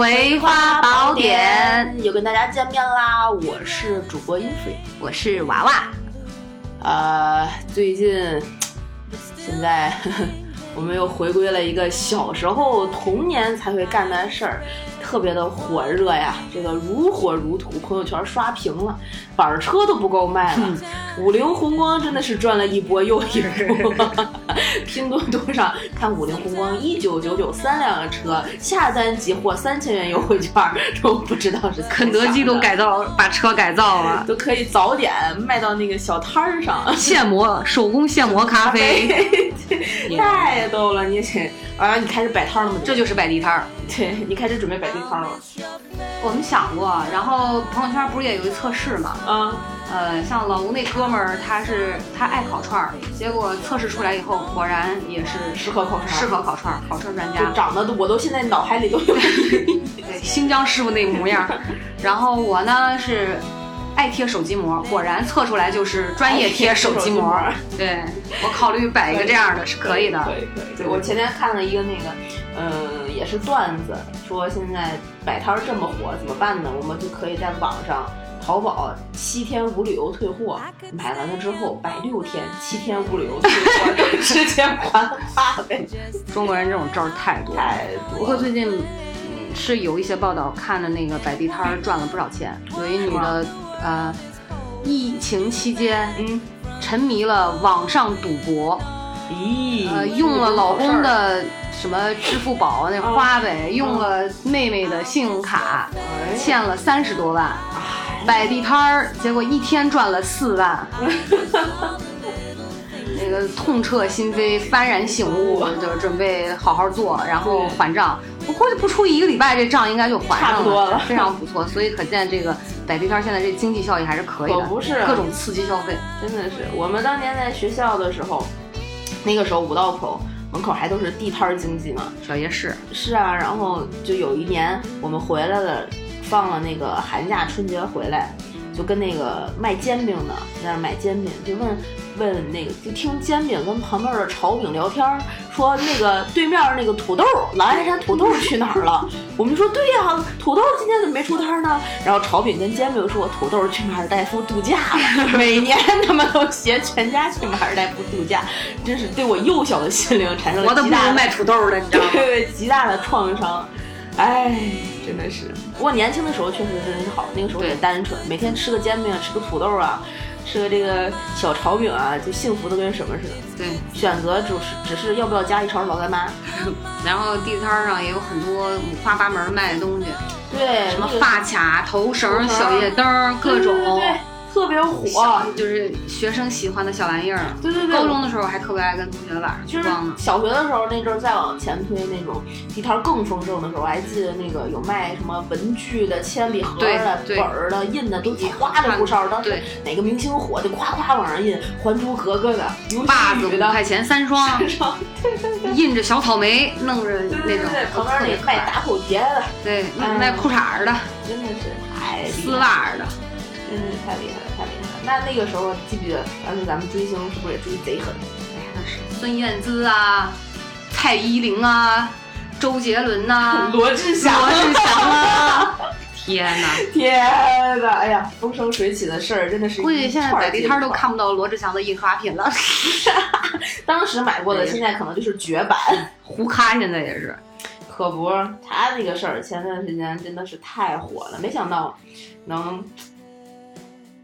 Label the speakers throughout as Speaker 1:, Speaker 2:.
Speaker 1: 葵花宝典》，
Speaker 2: 又跟大家见面啦！我是主播音水，
Speaker 1: 我是娃娃。
Speaker 2: 呃，最近现在 我们又回归了一个小时候童年才会干的事儿。特别的火热呀，这个如火如荼，朋友圈刷屏了，板车都不够卖了。五菱宏光真的是赚了一波又一波。拼多多上看五菱宏光一九九九三辆的车，下单即获三千元优惠券，都不知道是
Speaker 1: 肯德基都改造把车改造了，
Speaker 2: 都可以早点卖到那个小摊儿上，
Speaker 1: 现磨手工现磨咖啡，
Speaker 2: 太逗了！你啊，你开始摆摊了吗？
Speaker 1: 这就是摆地摊儿。
Speaker 2: 对你开始准备摆地摊了。
Speaker 1: 我们想过，然后朋友圈不是也有一测试吗？
Speaker 2: 啊，
Speaker 1: 呃，像老吴那哥们儿，他是他爱烤串儿，结果测试出来以后，果然也是
Speaker 2: 适合烤串儿，
Speaker 1: 适合烤串儿，烤串专家。
Speaker 2: 长得都，我都现在脑海里都有
Speaker 1: 对新疆师傅那模样。然后我呢是爱贴手机膜，果然测出来就是专业贴手机膜。对我考虑摆一个这样的是可以的。
Speaker 2: 可以可以。我前天看了一个那个。呃，也是段子，说现在摆摊这么火，怎么办呢？我们就可以在网上淘宝七天无理由退货，买完了之后摆六天，七天无理由退货，直接还花呗。
Speaker 1: 中国人这种招儿太多
Speaker 2: 太多。
Speaker 1: 不过最近是有一些报道看的那个摆地摊赚了不少钱，有一女的呃，疫情期间
Speaker 2: 嗯
Speaker 1: 沉迷了网上赌博，
Speaker 2: 咦，
Speaker 1: 呃用了老公的。什么支付宝那花呗用了妹妹的信用卡，欠了三十多万，摆地摊儿，结果一天赚了四万，那个痛彻心扉，幡然醒悟，就准备好好做，然后还账。我估计不出一个礼拜，这账应该就还上
Speaker 2: 了，
Speaker 1: 非常不错。所以可见这个摆地摊现在这经济效益还是可以的，
Speaker 2: 不是
Speaker 1: 各种刺激消费，
Speaker 2: 真的是。我们当年在学校的时候，那个时候五道口。门口还都是地摊经济嘛，
Speaker 1: 小夜市
Speaker 2: 是啊，然后就有一年我们回来了，放了那个寒假春节回来，就跟那个卖煎饼的在那买煎饼，就问。问那个，就听煎饼跟旁边的炒饼聊天，说那个对面那个土豆，狼牙山土豆去哪儿了？我们说对呀，土豆今天怎么没出摊呢？然后炒饼跟煎饼说，土豆去马尔代夫度假了，每年他们都携全家去马尔代夫度假，真是对我幼小的心灵产生了极大
Speaker 1: 的卖土豆的，你知道吗？
Speaker 2: 对，极大的创伤。哎，真的是。不过年轻的时候确实真是好，那个时候也单纯，每天吃个煎饼，吃个土豆啊。吃个这个小炒饼啊，就幸福的跟什么似的。
Speaker 1: 对，
Speaker 2: 选择就是只是要不要加一勺老干妈。
Speaker 1: 然后地摊上也有很多五花八门卖的东西，
Speaker 2: 对，
Speaker 1: 什么发卡、头绳、小夜灯，各种。
Speaker 2: 特别火，
Speaker 1: 就是学生喜欢的小玩意儿。
Speaker 2: 对对对，
Speaker 1: 高中的时候还特别爱跟同学晚上去逛呢。
Speaker 2: 小学的时候那阵儿再往前推，那种地摊更丰盛的时候，我还记得那个有卖什么文具的、铅笔盒的、本儿的、印的，都花里胡哨。当时哪个明星火就夸夸往上印，《还珠格格》的、
Speaker 1: 袜子五块钱三双，
Speaker 2: 三双，
Speaker 1: 印着小草莓，弄着那种。
Speaker 2: 旁边那卖打口碟的，
Speaker 1: 对，卖裤衩的，
Speaker 2: 真的是太
Speaker 1: 丝袜的。
Speaker 2: 真是太厉害了，太厉害了！那那个时候记不记得当时咱们追星是不是也追贼狠？
Speaker 1: 哎，那是孙燕姿啊，蔡依林啊，周杰伦呐，
Speaker 2: 罗志祥，
Speaker 1: 罗志祥啊！天呐，
Speaker 2: 天呐！哎呀，风生水起的事儿真的是。
Speaker 1: 估计现在摆地摊都看不到罗志祥的印刷品了。
Speaker 2: 当时买过的，现在可能就是绝版。
Speaker 1: 胡咖现在也是。
Speaker 2: 可不，他那个事儿前段时间真的是太火了，没想到能。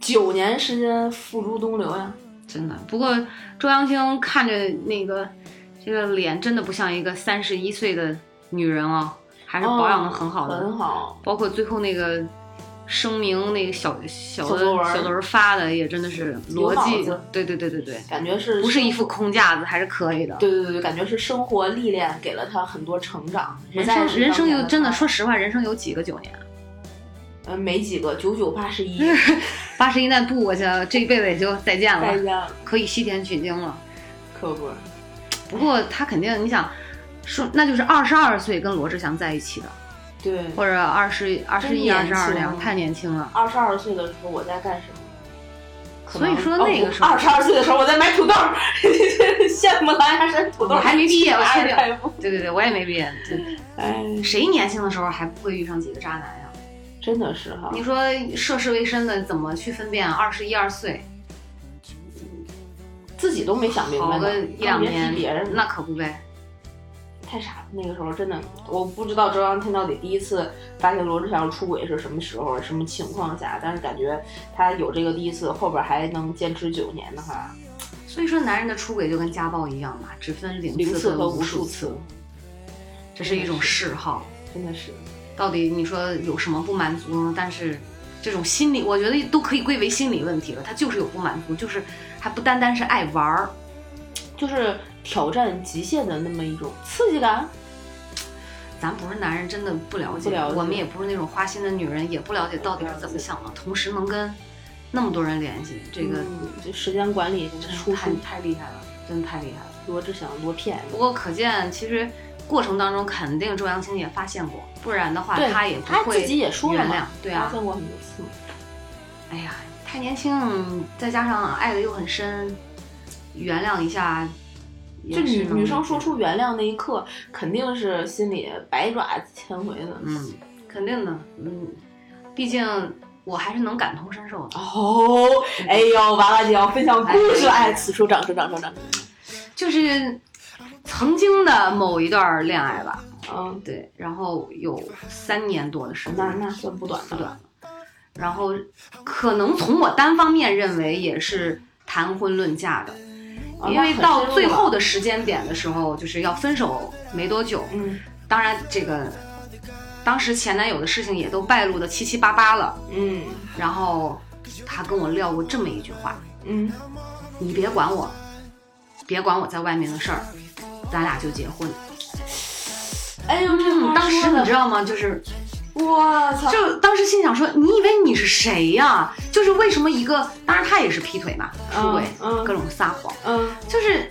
Speaker 2: 九年时间付诸东流呀，
Speaker 1: 真的。不过周扬青看着那个这个脸，真的不像一个三十一岁的女人啊，还是保养的很好的，
Speaker 2: 很好。
Speaker 1: 包括最后那个声明，那个小小的小文发的，也真的是逻辑。对对对对对，
Speaker 2: 感觉是
Speaker 1: 不是一副空架子，还是可以的。
Speaker 2: 对对对，感觉是生活历练给了他很多成长。
Speaker 1: 人生人生有真的，说实话，人生有几个九年？
Speaker 2: 呃，没几个，九九八十一，
Speaker 1: 八十一难度过去了，这一辈子也就再见了，
Speaker 2: 再见了，
Speaker 1: 可以西天取经了，
Speaker 2: 可不。
Speaker 1: 不过他肯定，你想说，那就是二十二岁跟罗志祥在一起的，
Speaker 2: 对，
Speaker 1: 或者二十二十一、二十二两，太年轻了。
Speaker 2: 二十二岁的时候我在干什么？
Speaker 1: 所以说那个时候
Speaker 2: 二十二岁的时候我在买土豆，羡慕狼牙山土豆，
Speaker 1: 我还没毕业，我确定
Speaker 2: 太不。
Speaker 1: 对对对，我也没毕业。对
Speaker 2: 哎，
Speaker 1: 谁年轻的时候还不会遇上几个渣男呀？
Speaker 2: 真的是哈，
Speaker 1: 你说涉世未深的怎么去分辨？二十一二岁，
Speaker 2: 自己都没想明白呢，
Speaker 1: 好个一两年，
Speaker 2: 别人
Speaker 1: 那可不呗。
Speaker 2: 太傻了。那个时候真的，我不知道周扬青到底第一次发现罗志祥出轨是什么时候、什么情况下，但是感觉他有这个第一次，后边还能坚持九年的话，
Speaker 1: 所以说，男人的出轨就跟家暴一样嘛，只分零
Speaker 2: 零次和
Speaker 1: 和无
Speaker 2: 无数
Speaker 1: 次
Speaker 2: 次，，
Speaker 1: 这是一种嗜好。
Speaker 2: 真的是。
Speaker 1: 到底你说有什么不满足呢？但是这种心理，我觉得都可以归为心理问题了。他就是有不满足，就是还不单单是爱玩儿。
Speaker 2: 就是挑战极限的那么一种刺激感。
Speaker 1: 咱不是男人，真的不了解，
Speaker 2: 不了解
Speaker 1: 我们也不是那种花心的女人，也不了解到底是怎么想的。同时能跟那么多人联系，这个
Speaker 2: 嗯这时间管理
Speaker 1: 真
Speaker 2: 出
Speaker 1: 是太，太厉害了，真的太厉害了。
Speaker 2: 罗志祥多骗
Speaker 1: 不过可见，其实过程当中肯定周扬青也发现过，不然的话
Speaker 2: 对
Speaker 1: 他也不
Speaker 2: 他
Speaker 1: 会
Speaker 2: 自己也说了
Speaker 1: 原谅
Speaker 2: 嘛。
Speaker 1: 对啊
Speaker 2: 发，现过很多次嘛。
Speaker 1: 哎呀，太年轻，再加上爱的又很深，原谅一下也
Speaker 2: 就女女生说出原谅那一刻，肯定是心里百爪千回的。
Speaker 1: 嗯，肯定的，嗯，毕竟我还是能感同身受的。
Speaker 2: 哦，哎呦，娃娃姐要分享故事，哎，此处掌声，掌声，掌声。
Speaker 1: 就是曾经的某一段恋爱吧，
Speaker 2: 嗯，
Speaker 1: 对，然后有三年多的时间，
Speaker 2: 那那算不短
Speaker 1: 不短。了。然后可能从我单方面认为也是谈婚论嫁的，
Speaker 2: 啊
Speaker 1: 因为到最后的时间点的时候，就是要分手没多久。
Speaker 2: 嗯。
Speaker 1: 当然，这个当时前男友的事情也都败露的七七八八了。
Speaker 2: 嗯。
Speaker 1: 然后他跟我撂过这么一句话。
Speaker 2: 嗯，：“
Speaker 1: 你别管我，别管我在外面的事儿，咱俩就结婚。
Speaker 2: 哎呦，
Speaker 1: 当时你知道吗？就是
Speaker 2: 我操，
Speaker 1: 就当时心想说，你以为你是谁呀？就是为什么一个，当然他也是劈腿嘛，出轨，
Speaker 2: 嗯嗯
Speaker 1: 各种撒谎，
Speaker 2: 嗯
Speaker 1: 就是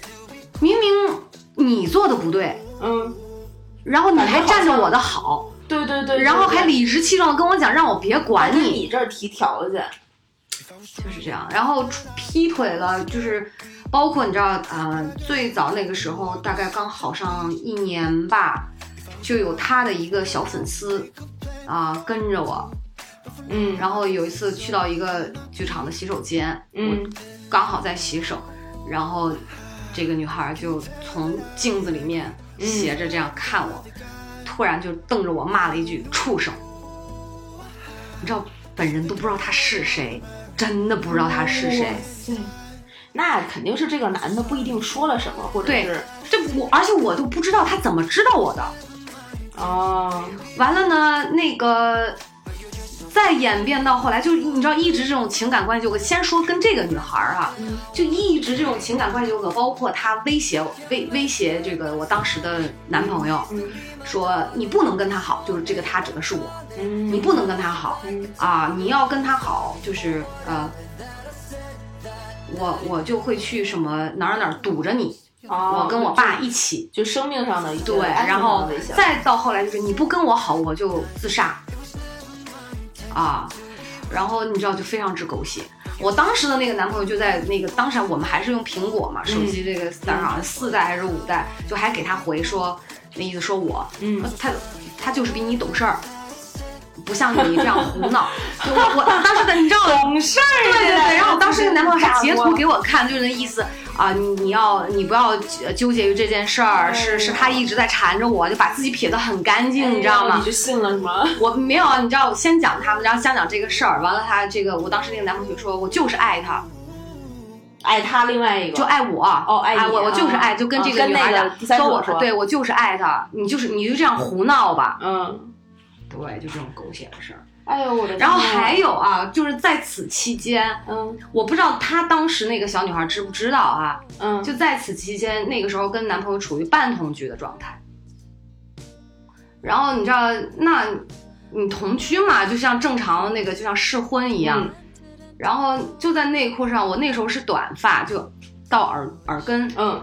Speaker 1: 明明你做的不对，
Speaker 2: 嗯，
Speaker 1: 然后你还占着我的好，
Speaker 2: 对对对，
Speaker 1: 然后还理直气壮的跟我讲让我别管你，
Speaker 2: 你这儿提条件，
Speaker 1: 就是这样。然后劈腿了，就是包括你知道，呃，最早那个时候大概刚好上一年吧，就有他的一个小粉丝啊、跟着我，
Speaker 2: 嗯。
Speaker 1: 然后有一次去到一个剧场的洗手间，
Speaker 2: 嗯。
Speaker 1: 刚好在洗手，然后这个女孩就从镜子里面
Speaker 2: 嗯
Speaker 1: 斜着这样看我，突然就瞪着我骂了一句“畜生”，你知道，本人都不知道他是谁，真的不知道他是谁。
Speaker 2: 哇。塞那肯定是这个男的不一定说了什么，或者是
Speaker 1: 这我，而且我都不知道他怎么知道我的。
Speaker 2: 哦，
Speaker 1: 完了呢，那个再演变到后来，就你知道，一直这种情感关系纠葛。先说跟这个女孩儿啊，
Speaker 2: 嗯
Speaker 1: 就一直这种情感关系纠葛，包括他威胁我威威胁这个我当时的男朋友，
Speaker 2: 嗯
Speaker 1: 说你不能跟他好，就是这个他指的是我，
Speaker 2: 嗯，
Speaker 1: 你不能跟他好
Speaker 2: 嗯
Speaker 1: 啊，你要跟他好，就是呃。我我就会去什么哪儿哪儿堵着你，
Speaker 2: 哦，
Speaker 1: 我跟我爸一起，
Speaker 2: 就生命上的一
Speaker 1: 对，然后再到后来就是你不跟我好，我就自杀，啊，然后你知道就非常之狗血。我当时的那个男朋友就在那个当时我们还是用苹果嘛，手机这个当时好像四代还是五代，就还给他回说，那意思说我，
Speaker 2: 嗯。
Speaker 1: 他他就是比你懂事儿。不像你这样胡闹，就我我当时的你知道
Speaker 2: 懂事儿
Speaker 1: 对对对，然后我当时那个男朋友还截图给
Speaker 2: 我，
Speaker 1: 看，就是那意思啊，你你要你不要呃纠结于这件事儿，是是他一直在缠着我，就把自己撇得很干净，你知道吗？
Speaker 2: 哎你？就信了是吗？
Speaker 1: 我没有啊，你知道，我先讲他们，然后先讲这个事儿，完了他这个，我当时那个男朋友说，我就是爱他，
Speaker 2: 爱他另外一个。
Speaker 1: 就爱我，
Speaker 2: 哦爱你
Speaker 1: 我我就是爱，
Speaker 2: 啊
Speaker 1: 就跟这个女孩
Speaker 2: 那个
Speaker 1: 讲，
Speaker 2: 说
Speaker 1: 我
Speaker 2: 说。
Speaker 1: 对我就是爱他，你就是你就这样胡闹吧，
Speaker 2: 嗯，
Speaker 1: 对，就这种狗血的事儿。
Speaker 2: 哎呦我的天
Speaker 1: 然后还有啊，就是在此期间，
Speaker 2: 嗯
Speaker 1: 我不知道她当时那个小女孩知不知道啊，
Speaker 2: 嗯
Speaker 1: 就在此期间，那个时候跟男朋友处于半同居的状态。然后你知道，那你同居嘛，就像正常那个，就像试婚一样。
Speaker 2: 嗯
Speaker 1: 然后就在内裤上，我那时候是短发，就到耳耳根，
Speaker 2: 嗯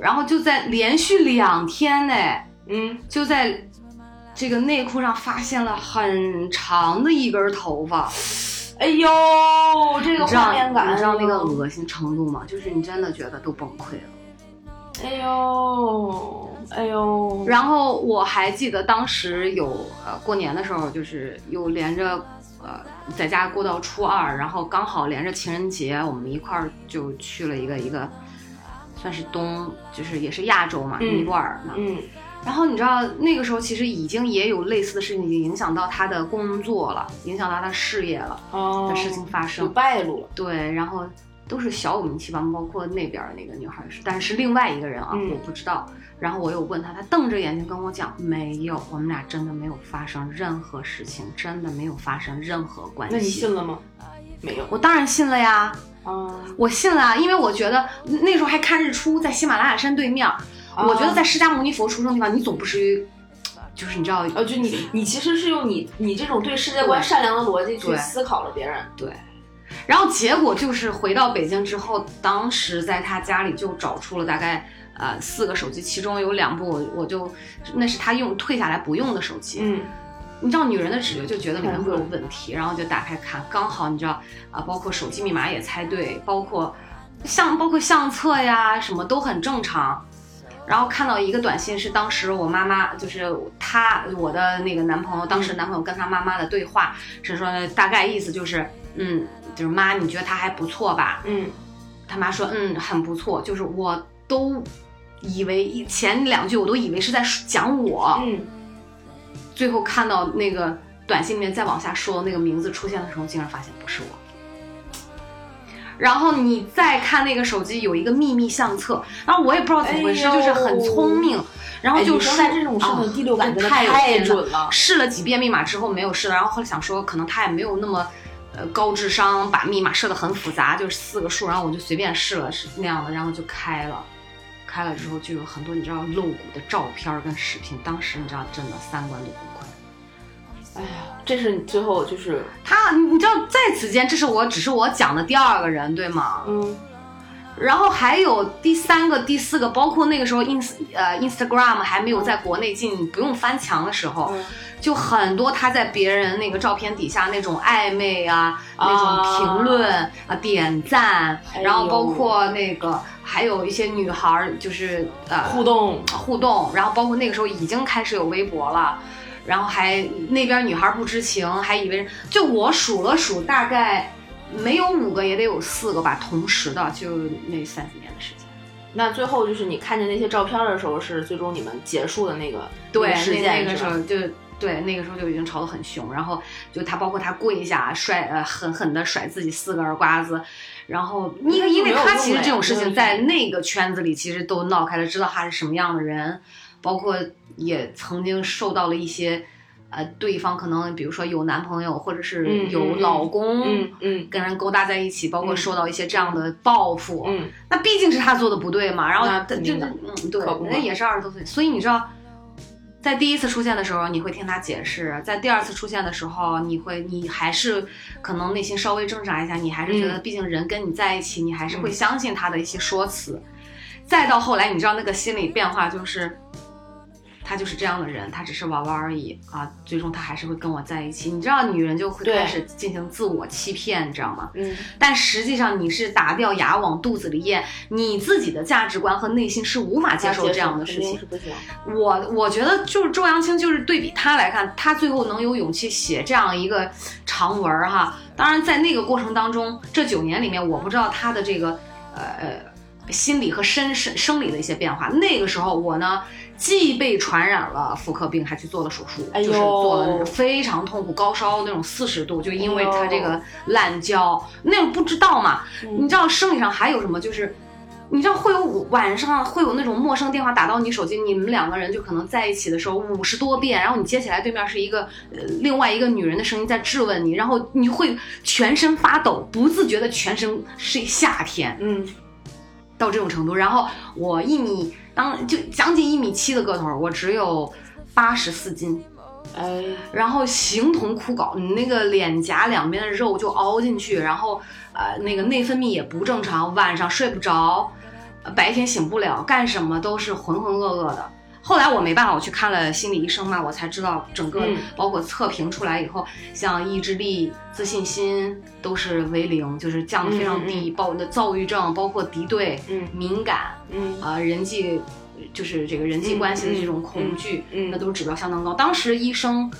Speaker 1: 然后就在连续两天内，
Speaker 2: 嗯
Speaker 1: 就在这个内裤上发现了很长的一根头发。
Speaker 2: 哎呦，这个画面感，
Speaker 1: 你知道那个恶心程度吗？就是你真的觉得都崩溃了。
Speaker 2: 哎呦，哎呦，
Speaker 1: 然后我还记得当时有呃过年的时候，就是有连着呃在家过到初二，然后刚好连着情人节，我们一块儿就去了一个一个算是东，就是也是亚洲嘛，
Speaker 2: 嗯
Speaker 1: 尼泊尔嘛。
Speaker 2: 嗯
Speaker 1: 然后你知道那个时候其实已经也有类似的事情，已经影响到他的工作了，影响到他事业了
Speaker 2: 哦
Speaker 1: 的事情发
Speaker 2: 就
Speaker 1: 生。
Speaker 2: 败露了。
Speaker 1: 对，然后都是小有名气吧，包括那边儿那个女孩儿是，但是另外一个人啊，
Speaker 2: 嗯
Speaker 1: 我不知道。然后我又问他，他瞪着眼睛跟我讲，没有，我们俩真的没有发生任何事情，真的没有发生任何关系。
Speaker 2: 那你信了吗？没有
Speaker 1: 我当然信了呀，
Speaker 2: 啊，
Speaker 1: 我信了啊，因为我觉得那时候还看日出，在喜马拉雅山对面儿，我觉得在释迦牟尼佛出生的地方，你总不至于，就是你知道，
Speaker 2: 呃，就你你其实是用你你这种对世界观善良的逻辑去思考了别人。
Speaker 1: 对。然后结果就是回到北京之后，当时在他家里就找出了大概呃四个手机，其中有两部我我就那是他用退下来不用的手机。
Speaker 2: 嗯
Speaker 1: 你知道女人的直觉就觉得里面会有问题，然后就打开看，刚好你知道啊、包括手机密码也猜对，包括相包括相册呀什么都很正常。然后看到一个短信是当时我妈妈，就是他我的那个男朋友，当时男朋友跟他妈妈的对话是说，大概意思就是，嗯，就是妈，你觉得他还不错吧？
Speaker 2: 嗯
Speaker 1: 他妈说，嗯，很不错，就是我都以为前两句我都以为是在讲我，
Speaker 2: 嗯，
Speaker 1: 最后看到那个短信里面再往下说那个名字出现的时候，竟然发现不是我。然后你再看那个手机有一个秘密相册，然后我也不知道怎么回事，
Speaker 2: 哎
Speaker 1: 就是很聪明，然后就说
Speaker 2: 生在这种事第六感真的
Speaker 1: 太有
Speaker 2: 太准了。
Speaker 1: 试了几遍密码之后没有试了，然后后来想说可能他也没有那么。呃，高智商把密码设的很复杂，就是四个数，然后我就随便试了，是那样的，然后就开了，开了之后就有很多你知道露骨的照片儿跟视频，当时你知道真的三观都崩溃。
Speaker 2: 哎呀，这是你最后就是
Speaker 1: 他，你知道，在此间，这是我只是我讲的第二个人，对吗？
Speaker 2: 嗯
Speaker 1: 然后还有第三个、第四个，包括那个时候 ins 呃 Instagram 还没有在国内进，不用翻墙的时候，
Speaker 2: 嗯
Speaker 1: 就很多他在别人那个照片底下那种暧昧啊，
Speaker 2: 啊
Speaker 1: 那种评论啊、点赞，
Speaker 2: 哎
Speaker 1: 然后包括那个还有一些女孩儿就是呃
Speaker 2: 互动，
Speaker 1: 互动，然后包括那个时候已经开始有微博了，然后还那边女孩不知情，还以为就我数了数，大概没有五个也得有四个吧，同时的就那三四年的时间。
Speaker 2: 那最后就是你看见那些照片的时候，是最终你们结束的那个
Speaker 1: 对，
Speaker 2: 那个事
Speaker 1: 那那个？时候就对那个时候就已经吵得很凶，然后就他包括他跪下摔呃狠狠的甩自己四个耳刮子。然后，因为因为他其实这种事情在那个圈子里其实都闹开了，知道他是什么样的人，包括也曾经受到了一些，呃，对方可能比如说有男朋友或者是
Speaker 2: 嗯
Speaker 1: 有
Speaker 2: 嗯
Speaker 1: 老公，
Speaker 2: 嗯嗯
Speaker 1: 跟人勾搭在一起，包括
Speaker 2: 嗯
Speaker 1: 受到一些这样的报复，
Speaker 2: 嗯，
Speaker 1: 那毕竟是他做的不对嘛，然后他就
Speaker 2: 肯定的
Speaker 1: 嗯对人家也是二十多岁，所以你知道，在第一次出现的时候，你会听他解释；在第二次出现的时候，你会你还是可能内心稍微挣扎一下，你还是觉得，
Speaker 2: 嗯
Speaker 1: 毕竟人跟你在一起，你还是会
Speaker 2: 嗯
Speaker 1: 相信他的一些说辞。再到后来，你知道那个心理变化就是。他就是这样的人，他只是玩玩而已啊！最终他还是会跟我在一起。你知道，女人就会开始进行自我欺骗，你知道吗？
Speaker 2: 嗯，
Speaker 1: 但实际上你是打掉牙往肚子里咽，你自己的价值观和内心是无法接受这样的事情。我我觉得就是周扬青，就是对比他来看，他最后能有勇气写这样一个长文儿哈。当然，在那个过程当中，这九年里面，我不知道他的这个呃呃心理和身生生理的一些变化。那个时候我呢，既被传染了妇科病，还去做了手术，
Speaker 2: 哎
Speaker 1: 就是做了那种非常痛苦、高烧那种四十度，就因为他这个滥交，那种不知道嘛。
Speaker 2: 嗯
Speaker 1: 你知道生理上还有什么？就是你知道会有晚上会有那种陌生电话打到你手机，你们两个人就可能在一起的时候五十多遍，然后你接起来，对面是一个呃另外一个女人的声音在质问你，然后你会全身发抖，不自觉的全身是夏天
Speaker 2: 嗯，
Speaker 1: 到这种程度。然后我一米当就将近一米七的个头，我只有八十四斤。
Speaker 2: 哎，
Speaker 1: 然后形同枯槁，你那个脸颊两边的肉就凹进去，然后呃那个内分泌也不正常，晚上睡不着，呃白天醒不了，干什么都是浑浑噩噩的。后来我没办法，我去看了心理医生嘛，我才知道整个
Speaker 2: 嗯
Speaker 1: 包括测评出来以后，像意志力、自信心都是为零，就是降得非常低，包括躁郁症，包括敌对、
Speaker 2: 嗯
Speaker 1: 敏感
Speaker 2: 嗯
Speaker 1: 啊、人际。就是这个人际关系的这种恐惧，
Speaker 2: 嗯嗯嗯
Speaker 1: 那都是指标相当高。当时医生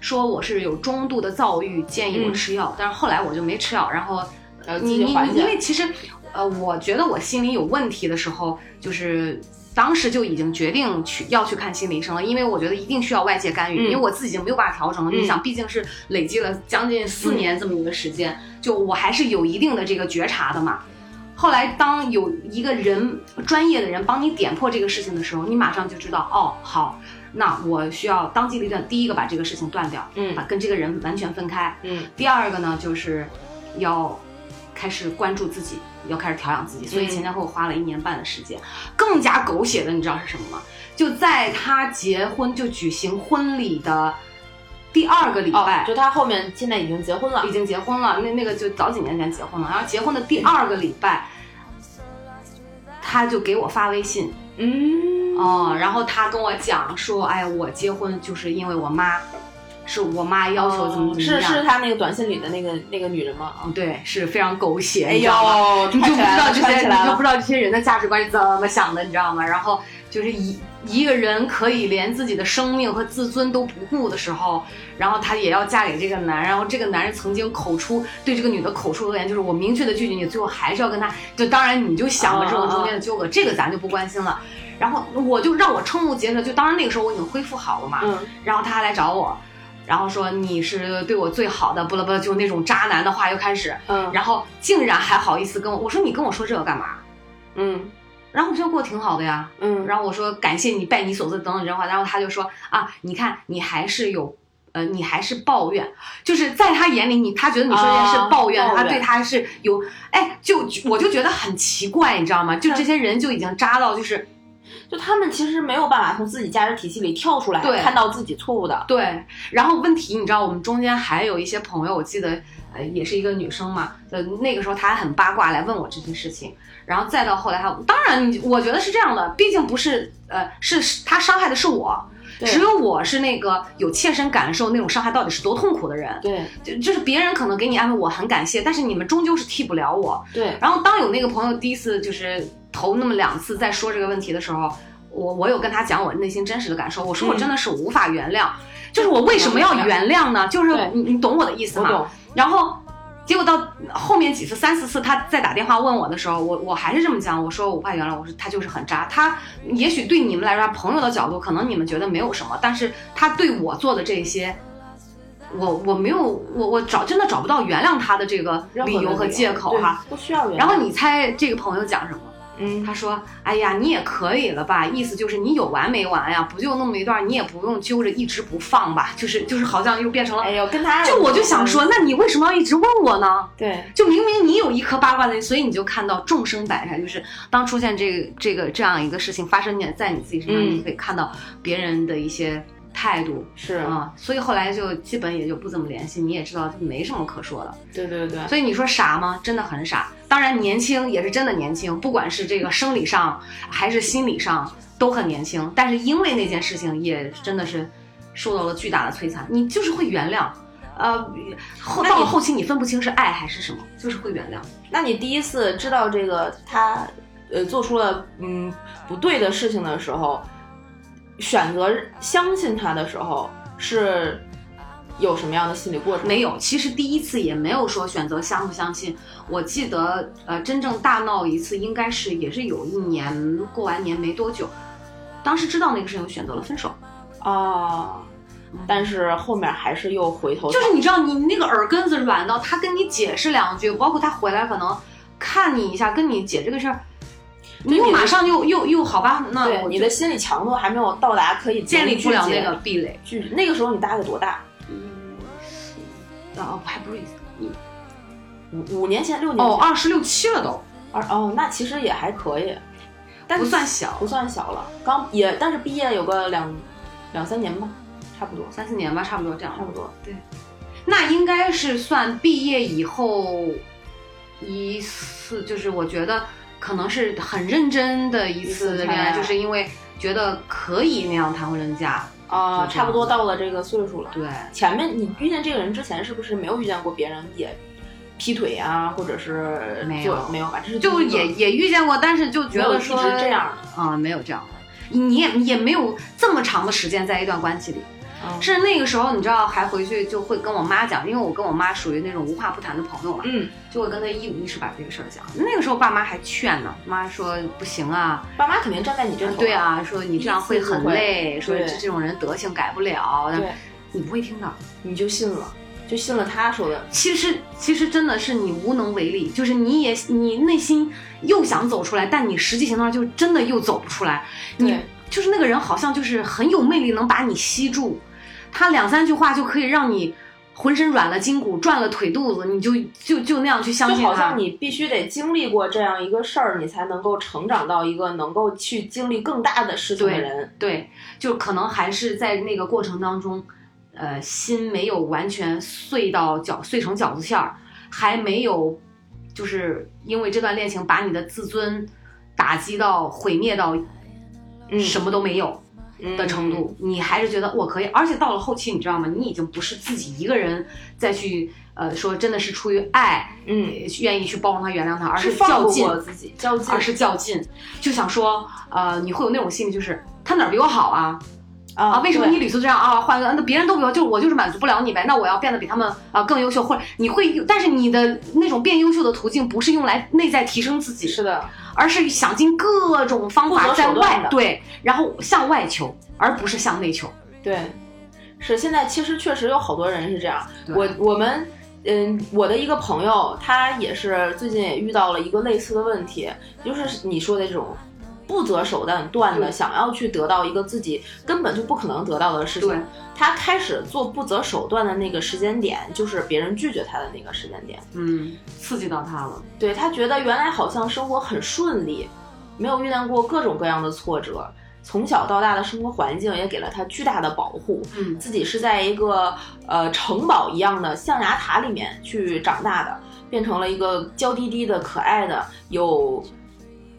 Speaker 1: 说我是有中度的躁郁，建议我
Speaker 2: 嗯
Speaker 1: 吃药，但是后来我就没吃药。然后
Speaker 2: 呃
Speaker 1: 你因为其实，呃，我觉得我心里有问题的时候，就是当时就已经决定去要去看心理医生了，因为我觉得一定需要外界干预，
Speaker 2: 嗯
Speaker 1: 因为我自己已经没有办法调整了。
Speaker 2: 嗯
Speaker 1: 你想，毕竟是累积了将近四年这么一个时间，就我还是有一定的这个觉察的嘛。后来，当有一个人专业的人帮你点破这个事情的时候，你马上就知道，哦，好，那我需要当机立断，第一个把这个事情断掉，
Speaker 2: 嗯
Speaker 1: 把跟这个人完全分开。
Speaker 2: 嗯
Speaker 1: 第二个呢，就是要开始关注自己，要开始调养自己。所以
Speaker 2: 嗯
Speaker 1: 前前后后花了一年半的时间。更加狗血的，你知道是什么吗？就在他结婚就举行婚礼的第二个礼
Speaker 2: 哦
Speaker 1: 拜，，
Speaker 2: 就他后面现在已经结婚了
Speaker 1: 已，经结婚了，那那个就早几年前结婚了。然后结婚的第二个礼拜，他就给我发微信，
Speaker 2: 嗯
Speaker 1: 哦，然后他跟我讲说，哎，我结婚就是因为我妈，是我妈要求怎么怎么
Speaker 2: 哦是。是他那个短信里的那个那个女人吗？
Speaker 1: 嗯，对，是非常狗血，
Speaker 2: 哎
Speaker 1: 你知道吗？
Speaker 2: 呦，
Speaker 1: 你就不知道这些，你就不知道这些人的价值观是怎么想的，你知道吗？然后就是一一个人可以连自己的生命和自尊都不顾的时候，然后她也要嫁给这个男人，然后这个男人曾经口出对这个女的口出恶言，就是我明确的拒绝你，最后还是要跟他，就当然你就想吧，
Speaker 2: 哦
Speaker 1: 这种中间的纠葛，这个咱就不关心了。然后我就让我瞠目结舌，就当然那个时候我已经恢复好了嘛，
Speaker 2: 嗯
Speaker 1: 然后他还来找我，然后说你是对我最好的，不啦不了，就那种渣男的话又开始，
Speaker 2: 嗯
Speaker 1: 然后竟然还好意思跟我，我说你跟我说这个干嘛？
Speaker 2: 嗯
Speaker 1: 然后我觉得过得挺好的呀，
Speaker 2: 嗯，
Speaker 1: 然后我说感谢你，拜你所赐等等这种话，然后他就说啊，你看你还是有。呃，你还是抱怨，就是在他眼里，你他觉得你说这件事
Speaker 2: 啊
Speaker 1: 抱怨，
Speaker 2: 抱怨
Speaker 1: 他对他是有，哎，就我就觉得很奇怪，你知道吗？就这些人就已经渣到就是
Speaker 2: 就他们其实没有办法从自己价值体系里跳出来，
Speaker 1: 对
Speaker 2: 看到自己错误的，
Speaker 1: 对，然后问题你知道，我们中间还有一些朋友，我记得呃也是一个女生嘛，呃那个时候她还很八卦来问我这些事情，然后再到后来她，当然你我觉得是这样的，毕竟不是呃是是她伤害的是我，只有我是那个有切身感受那种伤害到底是多痛苦的人，
Speaker 2: 对
Speaker 1: 就就是别人可能给你安慰，我很感谢，但是你们终究是替不了我。
Speaker 2: 对，
Speaker 1: 然后当有那个朋友第一次就是头那么两次在说这个问题的时候，我我有跟他讲我内心真实的感受，我说我真的是无法原谅，就是我为什么要原谅呢？就是你你懂我的意思吗？然后结果到后面几次三四次他再打电话问我的时候，我我还是这么讲，我说我无法原谅，我说他就是很渣，他也许对你们来说朋友的角度可能你们觉得没有什么，但是他对我做的这些。我我没有我我找真的找不到原谅他的这个理由和借口哈，，
Speaker 2: 不需要原谅。
Speaker 1: 然后你猜这个朋友讲什么？
Speaker 2: 嗯，
Speaker 1: 他说：“哎呀，你也可以了吧？意思就是你有完没完呀？不就那么一段，你也不用揪着一直不放吧？就是就是，好像又变成了……
Speaker 2: 哎呦，跟他
Speaker 1: 就我就想说，那你为什么要一直问我呢？
Speaker 2: 对，
Speaker 1: 就明明你有一颗八卦的心，所以你就看到众生百态，就是当出现这个这个这样一个事情发生在你自己身上，
Speaker 2: 嗯
Speaker 1: 你可以看到别人的一些态度
Speaker 2: 是，
Speaker 1: 啊、所以后来就基本也就不怎么联系。你也知道，没什么可说的。
Speaker 2: 对对对，
Speaker 1: 所以你说傻吗？真的很傻。当然年轻也是真的年轻，不管是这个生理上还是心理上都很年轻。但是因为那件事情，也真的是受到了巨大的摧残。你就是会原谅，呃，后到了后期你分不清是爱还是什么，就是会原谅。
Speaker 2: 那你第一次知道这个他呃做出了嗯不对的事情的时候，选择相信他的时候是有什么样的心理过程？
Speaker 1: 没有，其实第一次也没有说选择相不相信。我记得，呃，真正大闹一次，应该是也是有一年过完年没多久，当时知道那个事情，选择了分手。
Speaker 2: 啊，但是后面还是又回头
Speaker 1: 就是你知道，你那个耳根子软到他跟你解释两句，包括他回来可能看你一下，跟你解这个事儿，你又马上又又又好吧？那
Speaker 2: 对你的心理强度还没有到达可以
Speaker 1: 建立不了那个壁垒。
Speaker 2: 拒那个时候你大概多大？
Speaker 1: 嗯，哦，还不是一
Speaker 2: 五五年前六年
Speaker 1: 哦，
Speaker 2: 前
Speaker 1: 二十六七了都，
Speaker 2: 二哦，那其实也还可以，但
Speaker 1: 不算小
Speaker 2: 不，算小了，刚也但是毕业有个两两三年吧，差不多
Speaker 1: 三四年吧，差不多这样
Speaker 2: 差。不多对。
Speaker 1: 那应该是算毕业以后一次，就是我觉得可能是很认真的一次恋爱，就是因为觉得可以那样谈婚论嫁。
Speaker 2: 啊，差不多到了这个岁数了。
Speaker 1: 对，
Speaker 2: 前面你遇见这个人之前，是不是没有遇见过别人也劈腿啊，或者是
Speaker 1: 没有
Speaker 2: 没有吧？这是
Speaker 1: 就也也遇见过，但是就觉得说
Speaker 2: 直这样的。
Speaker 1: 啊、没有这样的，你也也没有这么长的时间在一段关系里。
Speaker 2: 嗯
Speaker 1: 是那个时候，你知道，还回去就会跟我妈讲，因为我跟我妈属于那种无话不谈的朋友嘛，
Speaker 2: 嗯，
Speaker 1: 就会跟她一五一十把这个事儿讲。那个时候爸妈还劝呢，妈说不行啊，
Speaker 2: 爸妈肯定站在你这头。
Speaker 1: 对，啊，说你这样会很累，说这这种人德行改不了，
Speaker 2: 对，
Speaker 1: 你不会听的。
Speaker 2: 你就信了，就信了他说的。
Speaker 1: 其实其实真的是你无能为力，就是你也你内心又想走出来，但你实际行动上就真的又走不出来。你就是那个人好像就是很有魅力，能把你吸住，他两三句话就可以让你浑身软了筋骨，转了腿肚子，你就就就那样去相信他。
Speaker 2: 就好像你必须得经历过这样一个事儿，你才能够成长到一个能够去经历更大的事情的
Speaker 1: 对
Speaker 2: 人。
Speaker 1: 对，就可能还是在那个过程当中，呃，心没有完全碎到饺碎成饺子馅儿，还没有就是因为这段恋情把你的自尊打击到毁灭到
Speaker 2: 嗯，
Speaker 1: 什么都没有
Speaker 2: 嗯
Speaker 1: 的程度，你还是觉得我可以，而且到了后期，你知道吗？你已经不是自己一个人再去呃说真的是出于爱，
Speaker 2: 嗯，
Speaker 1: 愿意去包容他、原谅他，而
Speaker 2: 是
Speaker 1: 较劲，
Speaker 2: 过自己，较劲
Speaker 1: 而是较劲，就想说，呃，你会有那种心理，就是他哪儿比我好啊？啊，
Speaker 2: 啊
Speaker 1: 为什么你屡次这样啊？换个那别人都不要，就我就是满足不了你呗？那我要变得比他们啊更优秀，或者你会，但是你的那种变优秀的途径不是用来内在提升自己，
Speaker 2: 是的，
Speaker 1: 而是想尽各种方法在
Speaker 2: 外的
Speaker 1: 外对，然后向外求，而不是向内求。
Speaker 2: 对，是现在其实确实有好多人是这样。我我们嗯，我的一个朋友，他也是最近也遇到了一个类似的问题，就是你说的这种。不择手段断的想要去得到一个自己根本就不可能得到的事情，他开始做不择手段的那个时间点，就是别人拒绝他的那个时间点。
Speaker 1: 嗯，刺激到他了。
Speaker 2: 对他觉得原来好像生活很顺利，没有遇到过各种各样的挫折，从小到大的生活环境也给了他巨大的保护，
Speaker 1: 嗯
Speaker 2: 自己是在一个呃城堡一样的象牙塔里面去长大的，变成了一个娇滴滴的、可爱的，有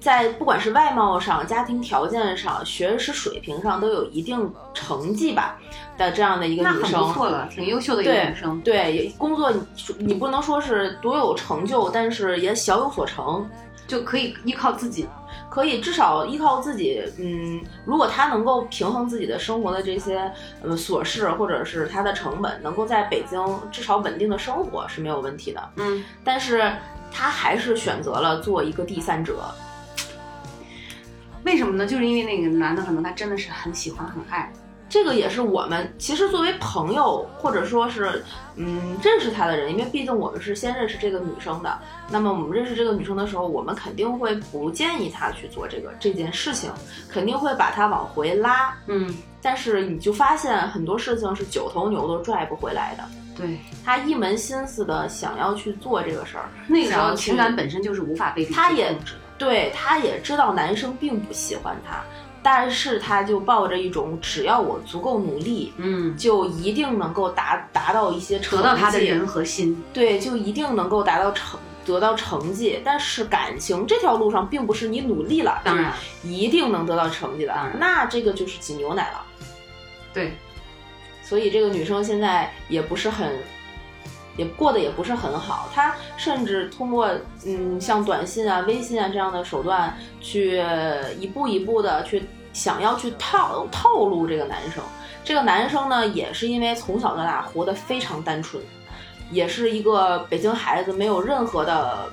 Speaker 2: 在不管是外貌上、家庭条件上、学识水平上都有一定成绩吧的这样的一个
Speaker 1: 那很
Speaker 2: 女生。
Speaker 1: 不错了，挺优秀的一个
Speaker 2: 对
Speaker 1: 女生。
Speaker 2: 对，也工作你你不能说是多有成就，但是也小有所成。
Speaker 1: 就可以依靠自己。
Speaker 2: 可以至少依靠自己，嗯，如果她能够平衡自己的生活的这些呃琐事，或者是她的成本，能够在北京至少稳定的生活是没有问题的。
Speaker 1: 嗯，
Speaker 2: 但是他还是选择了做一个第三者。
Speaker 1: 为什么呢？就是因为那个男的可能他真的是很喜欢、很爱。
Speaker 2: 这个也是我们其实作为朋友，或者说是嗯认识他的人，因为毕竟我们是先认识这个女生的。那么我们认识这个女生的时候，我们肯定会不建议她去做这个这件事情，肯定会把她往回拉。
Speaker 1: 嗯，
Speaker 2: 但是你就发现很多事情是九头牛都拽不回来的。
Speaker 1: 对，
Speaker 2: 他一门心思的想要去做这个事儿，
Speaker 1: 那个时候情感本身就是无法被
Speaker 2: 他也。对她也知道男生并不喜欢她，但是她就抱着一种只要我足够努力，
Speaker 1: 嗯，
Speaker 2: 就一定能够达达到一些成绩，
Speaker 1: 得到他的人和心。
Speaker 2: 对，就一定能够达到成得到成绩。但是感情这条路上，并不是你努力了，
Speaker 1: 当然，
Speaker 2: 一定能得到成绩的那这个就是挤牛奶了。
Speaker 1: 对，
Speaker 2: 所以这个女生现在也不是很，也过得也不是很好。她甚至通过嗯像短信啊、微信啊这样的手段，去一步一步的去想要去套套路这个男生。这个男生呢，也是因为从小到大活得非常单纯，也是一个北京孩子，没有任何的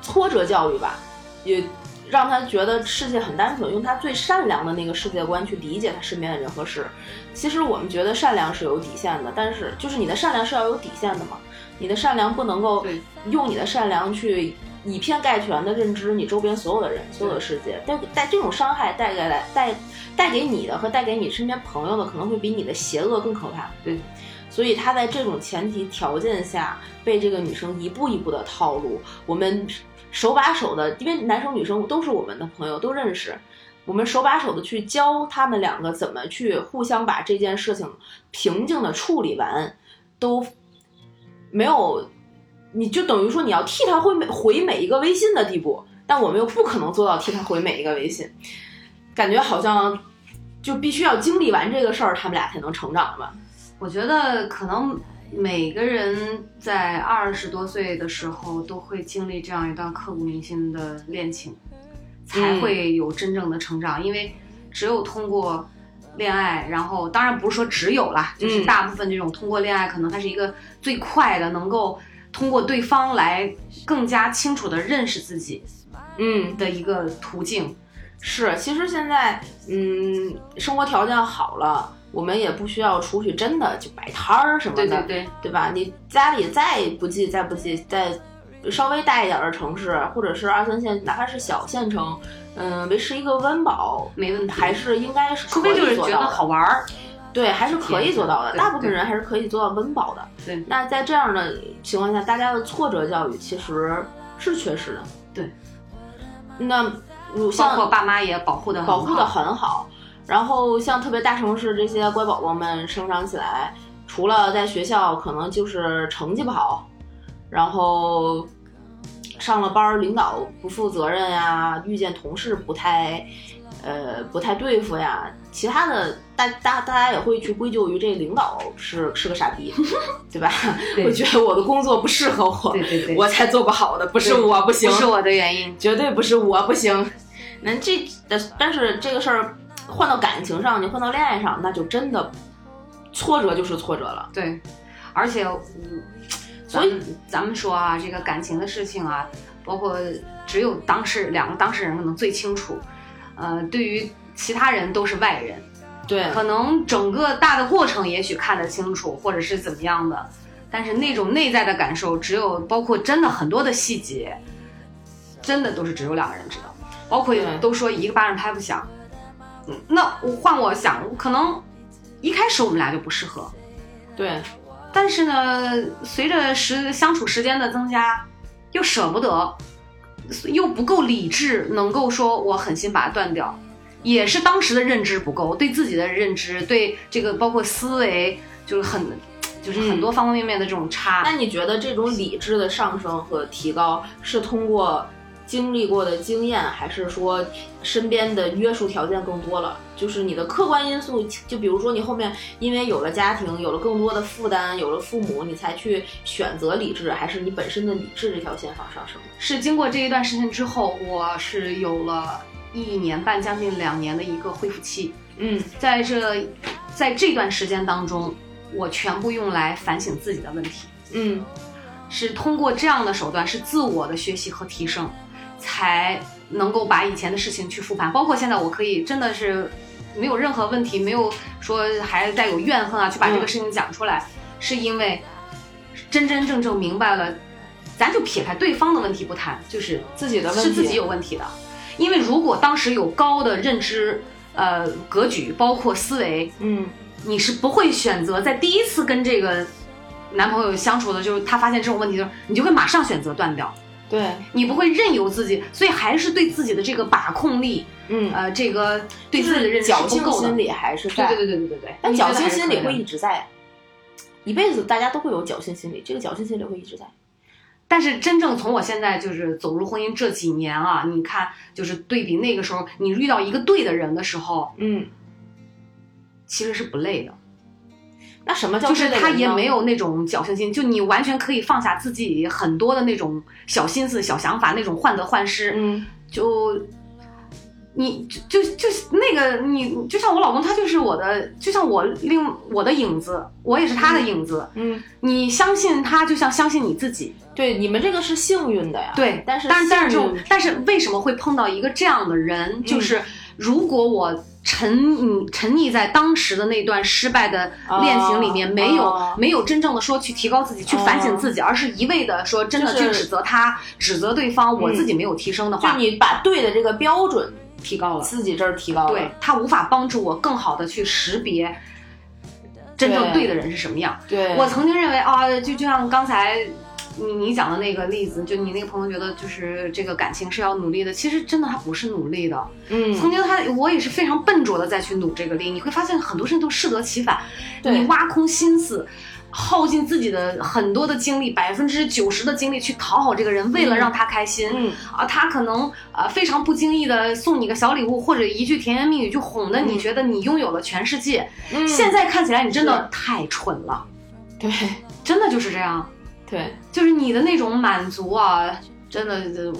Speaker 2: 挫折教育吧，也让他觉得世界很单纯，用他最善良的那个世界观去理解他身边的人和事。其实我们觉得善良是有底线的，但是就是你的善良是要有底线的嘛，你的善良不能够用你的善良去以偏概全的认知你周边所有的人、所有的世界，但带这种伤害带给来带带给你的和带给你身边朋友的，可能会比你的邪恶更可怕。
Speaker 1: 对。
Speaker 2: 所以他在这种前提条件下被这个女生一步一步的套路，我们手把手的，因为男生女生都是我们的朋友，都认识，我们手把手的去教他们两个怎么去互相把这件事情平静的处理完，都没有，你就等于说你要替他回每回每一个微信的地步，但我们又不可能做到替他回每一个微信。感觉好像就必须要经历完这个事儿，他们俩才能成长吧。
Speaker 1: 我觉得可能每个人在二十多岁的时候都会经历这样一段刻骨铭心的恋情，才会有真正的成长。因为只有通过恋爱，然后当然不是说只有啦，就是大部分这种通过恋爱，可能它是一个最快的，能够通过对方来更加清楚的认识自己，
Speaker 2: 嗯
Speaker 1: 的一个途径。
Speaker 2: 是，其实现在嗯，生活条件好了。我们也不需要出去，真的就摆摊儿什么的，
Speaker 1: 对对对，
Speaker 2: 对吧？你家里再不济，再不济，在稍微大一点的城市，或者是二三线，哪怕是小县城，嗯，维持一个温饱
Speaker 1: 没问题，
Speaker 2: 还是应该是，
Speaker 1: 除非就是觉得好玩儿，
Speaker 2: 对，还是可以做到的。大部分人还是可以做到温饱的。
Speaker 1: 对，
Speaker 2: 那在这样的情况下，大家的挫折教育其实是缺失的。
Speaker 1: 对，
Speaker 2: 那包
Speaker 1: 括爸妈也保护的
Speaker 2: 保护的很好。然后像特别大城市这些乖宝宝们生长起来，除了在学校可能就是成绩不好，然后上了班领导不负责任呀，遇见同事不太，呃不太对付呀，其他的大大大家也会去归咎于这领导是是个傻逼，对吧？会觉得我的工作不适合我，
Speaker 1: 对对对，
Speaker 2: 我才做不好的，不是我不行，
Speaker 1: 不是我的原因，
Speaker 2: 绝对不是我不行。那这的但是这个事儿。换到感情上，你换到恋爱上，那就真的挫折就是挫折了。
Speaker 1: 对，而且，所以咱们说啊，这个感情的事情啊，包括只有当事两个当事人可能最清楚，呃，对于其他人都是外人。
Speaker 2: 对，
Speaker 1: 可能整个大的过程也许看得清楚，或者是怎么样的，但是那种内在的感受，只有包括真的很多的细节，真的都是只有两个人知道。包括都说一个巴掌拍不响。那我换我想，可能一开始我们俩就不适合，
Speaker 2: 对。
Speaker 1: 但是呢，随着时相处时间的增加，又舍不得，又不够理智，能够说我狠心把它断掉，也是当时的认知不够，对自己的认知，对这个包括思维，就是很，就是很多方方面面的这种差。
Speaker 2: 那你觉得这种理智的上升和提高是通过？经历过的经验，还是说身边的约束条件更多了？就是你的客观因素，就比如说你后面因为有了家庭，有了更多的负担，有了父母，你才去选择理智，还是你本身的理智这条线往上升？
Speaker 1: 是经过这一段时间之后，我是有了一年半，将近两年的一个恢复期。
Speaker 2: 嗯，
Speaker 1: 在这在这段时间当中，我全部用来反省自己的问题。
Speaker 2: 嗯，
Speaker 1: 是通过这样的手段，是自我的学习和提升。才能够把以前的事情去复盘，包括现在我可以真的是没有任何问题，没有说还带有怨恨啊，去把这个事情讲出来，是因为真真正正明白了，咱就撇开对方的问题不谈，就是
Speaker 2: 自己的问题
Speaker 1: 是自己有问题的。因为如果当时有高的认知、呃格局，包括思维，
Speaker 2: 嗯，
Speaker 1: 你是不会选择在第一次跟这个男朋友相处的，就是他发现这种问题的时候，你就会马上选择断掉。
Speaker 2: 对。
Speaker 1: 你不会任由自己，所以还是对自己的这个把控力，
Speaker 2: 嗯。
Speaker 1: 呃，这个对自己的认识
Speaker 2: 侥幸心理还是在，
Speaker 1: 对对对对对对。
Speaker 2: 但侥幸心理会一直在，一辈子大家都会有侥幸心理，这个侥幸心理会一直在。
Speaker 1: 但是真正从我现在就是走入婚姻这几年啊，你看，就是对比那个时候，你遇到一个对的人的时候，
Speaker 2: 嗯，
Speaker 1: 其实是不累的。
Speaker 2: 那什么叫
Speaker 1: 就是他也没有那种侥幸心，就你完全可以放下自己很多的那种小心思、小想法，那种患得患失。
Speaker 2: 嗯，
Speaker 1: 就你就就那个你，就像我老公，他就是我的，就像我另我的影子，我也是他的影子。
Speaker 2: 嗯，
Speaker 1: 你相信他，就像相信你自己。
Speaker 2: 对，你们这个是幸运的呀。
Speaker 1: 对，
Speaker 2: 但是
Speaker 1: 但是但
Speaker 2: 是
Speaker 1: 但是为什么会碰到一个这样的人？就是如果我。沉溺沉溺在当时的那段失败的恋情里面，没有没有真正的说去提高自己，去反省自己，而是一味的说真的去指责他，指责对方，我自己没有提升的话，
Speaker 2: 就你把对的这个标准
Speaker 1: 提高了，
Speaker 2: 自己这儿提高了，
Speaker 1: 对他无法帮助我更好的去识别真正对的人是什么样。
Speaker 2: 对。
Speaker 1: 我曾经认为啊，就就像刚才。你你讲的那个例子，就你那个朋友觉得就是这个感情是要努力的，其实真的他不是努力的。
Speaker 2: 嗯，
Speaker 1: 曾经他我也是非常笨拙的再去努这个力，你会发现很多事情都适得其反。
Speaker 2: 你
Speaker 1: 挖空心思，耗尽自己的很多的精力，百分之九十的精力去讨好这个人，为了让他开心。
Speaker 2: 嗯
Speaker 1: 啊，他可能呃非常不经意的送你个小礼物，或者一句甜言蜜语，就哄得你
Speaker 2: 嗯
Speaker 1: 觉得你拥有了全世界。
Speaker 2: 嗯
Speaker 1: 现在看起来你真的太蠢了，
Speaker 2: 对
Speaker 1: 真的就是这样，
Speaker 2: 对，
Speaker 1: 就是你的那种满足啊，真的，呃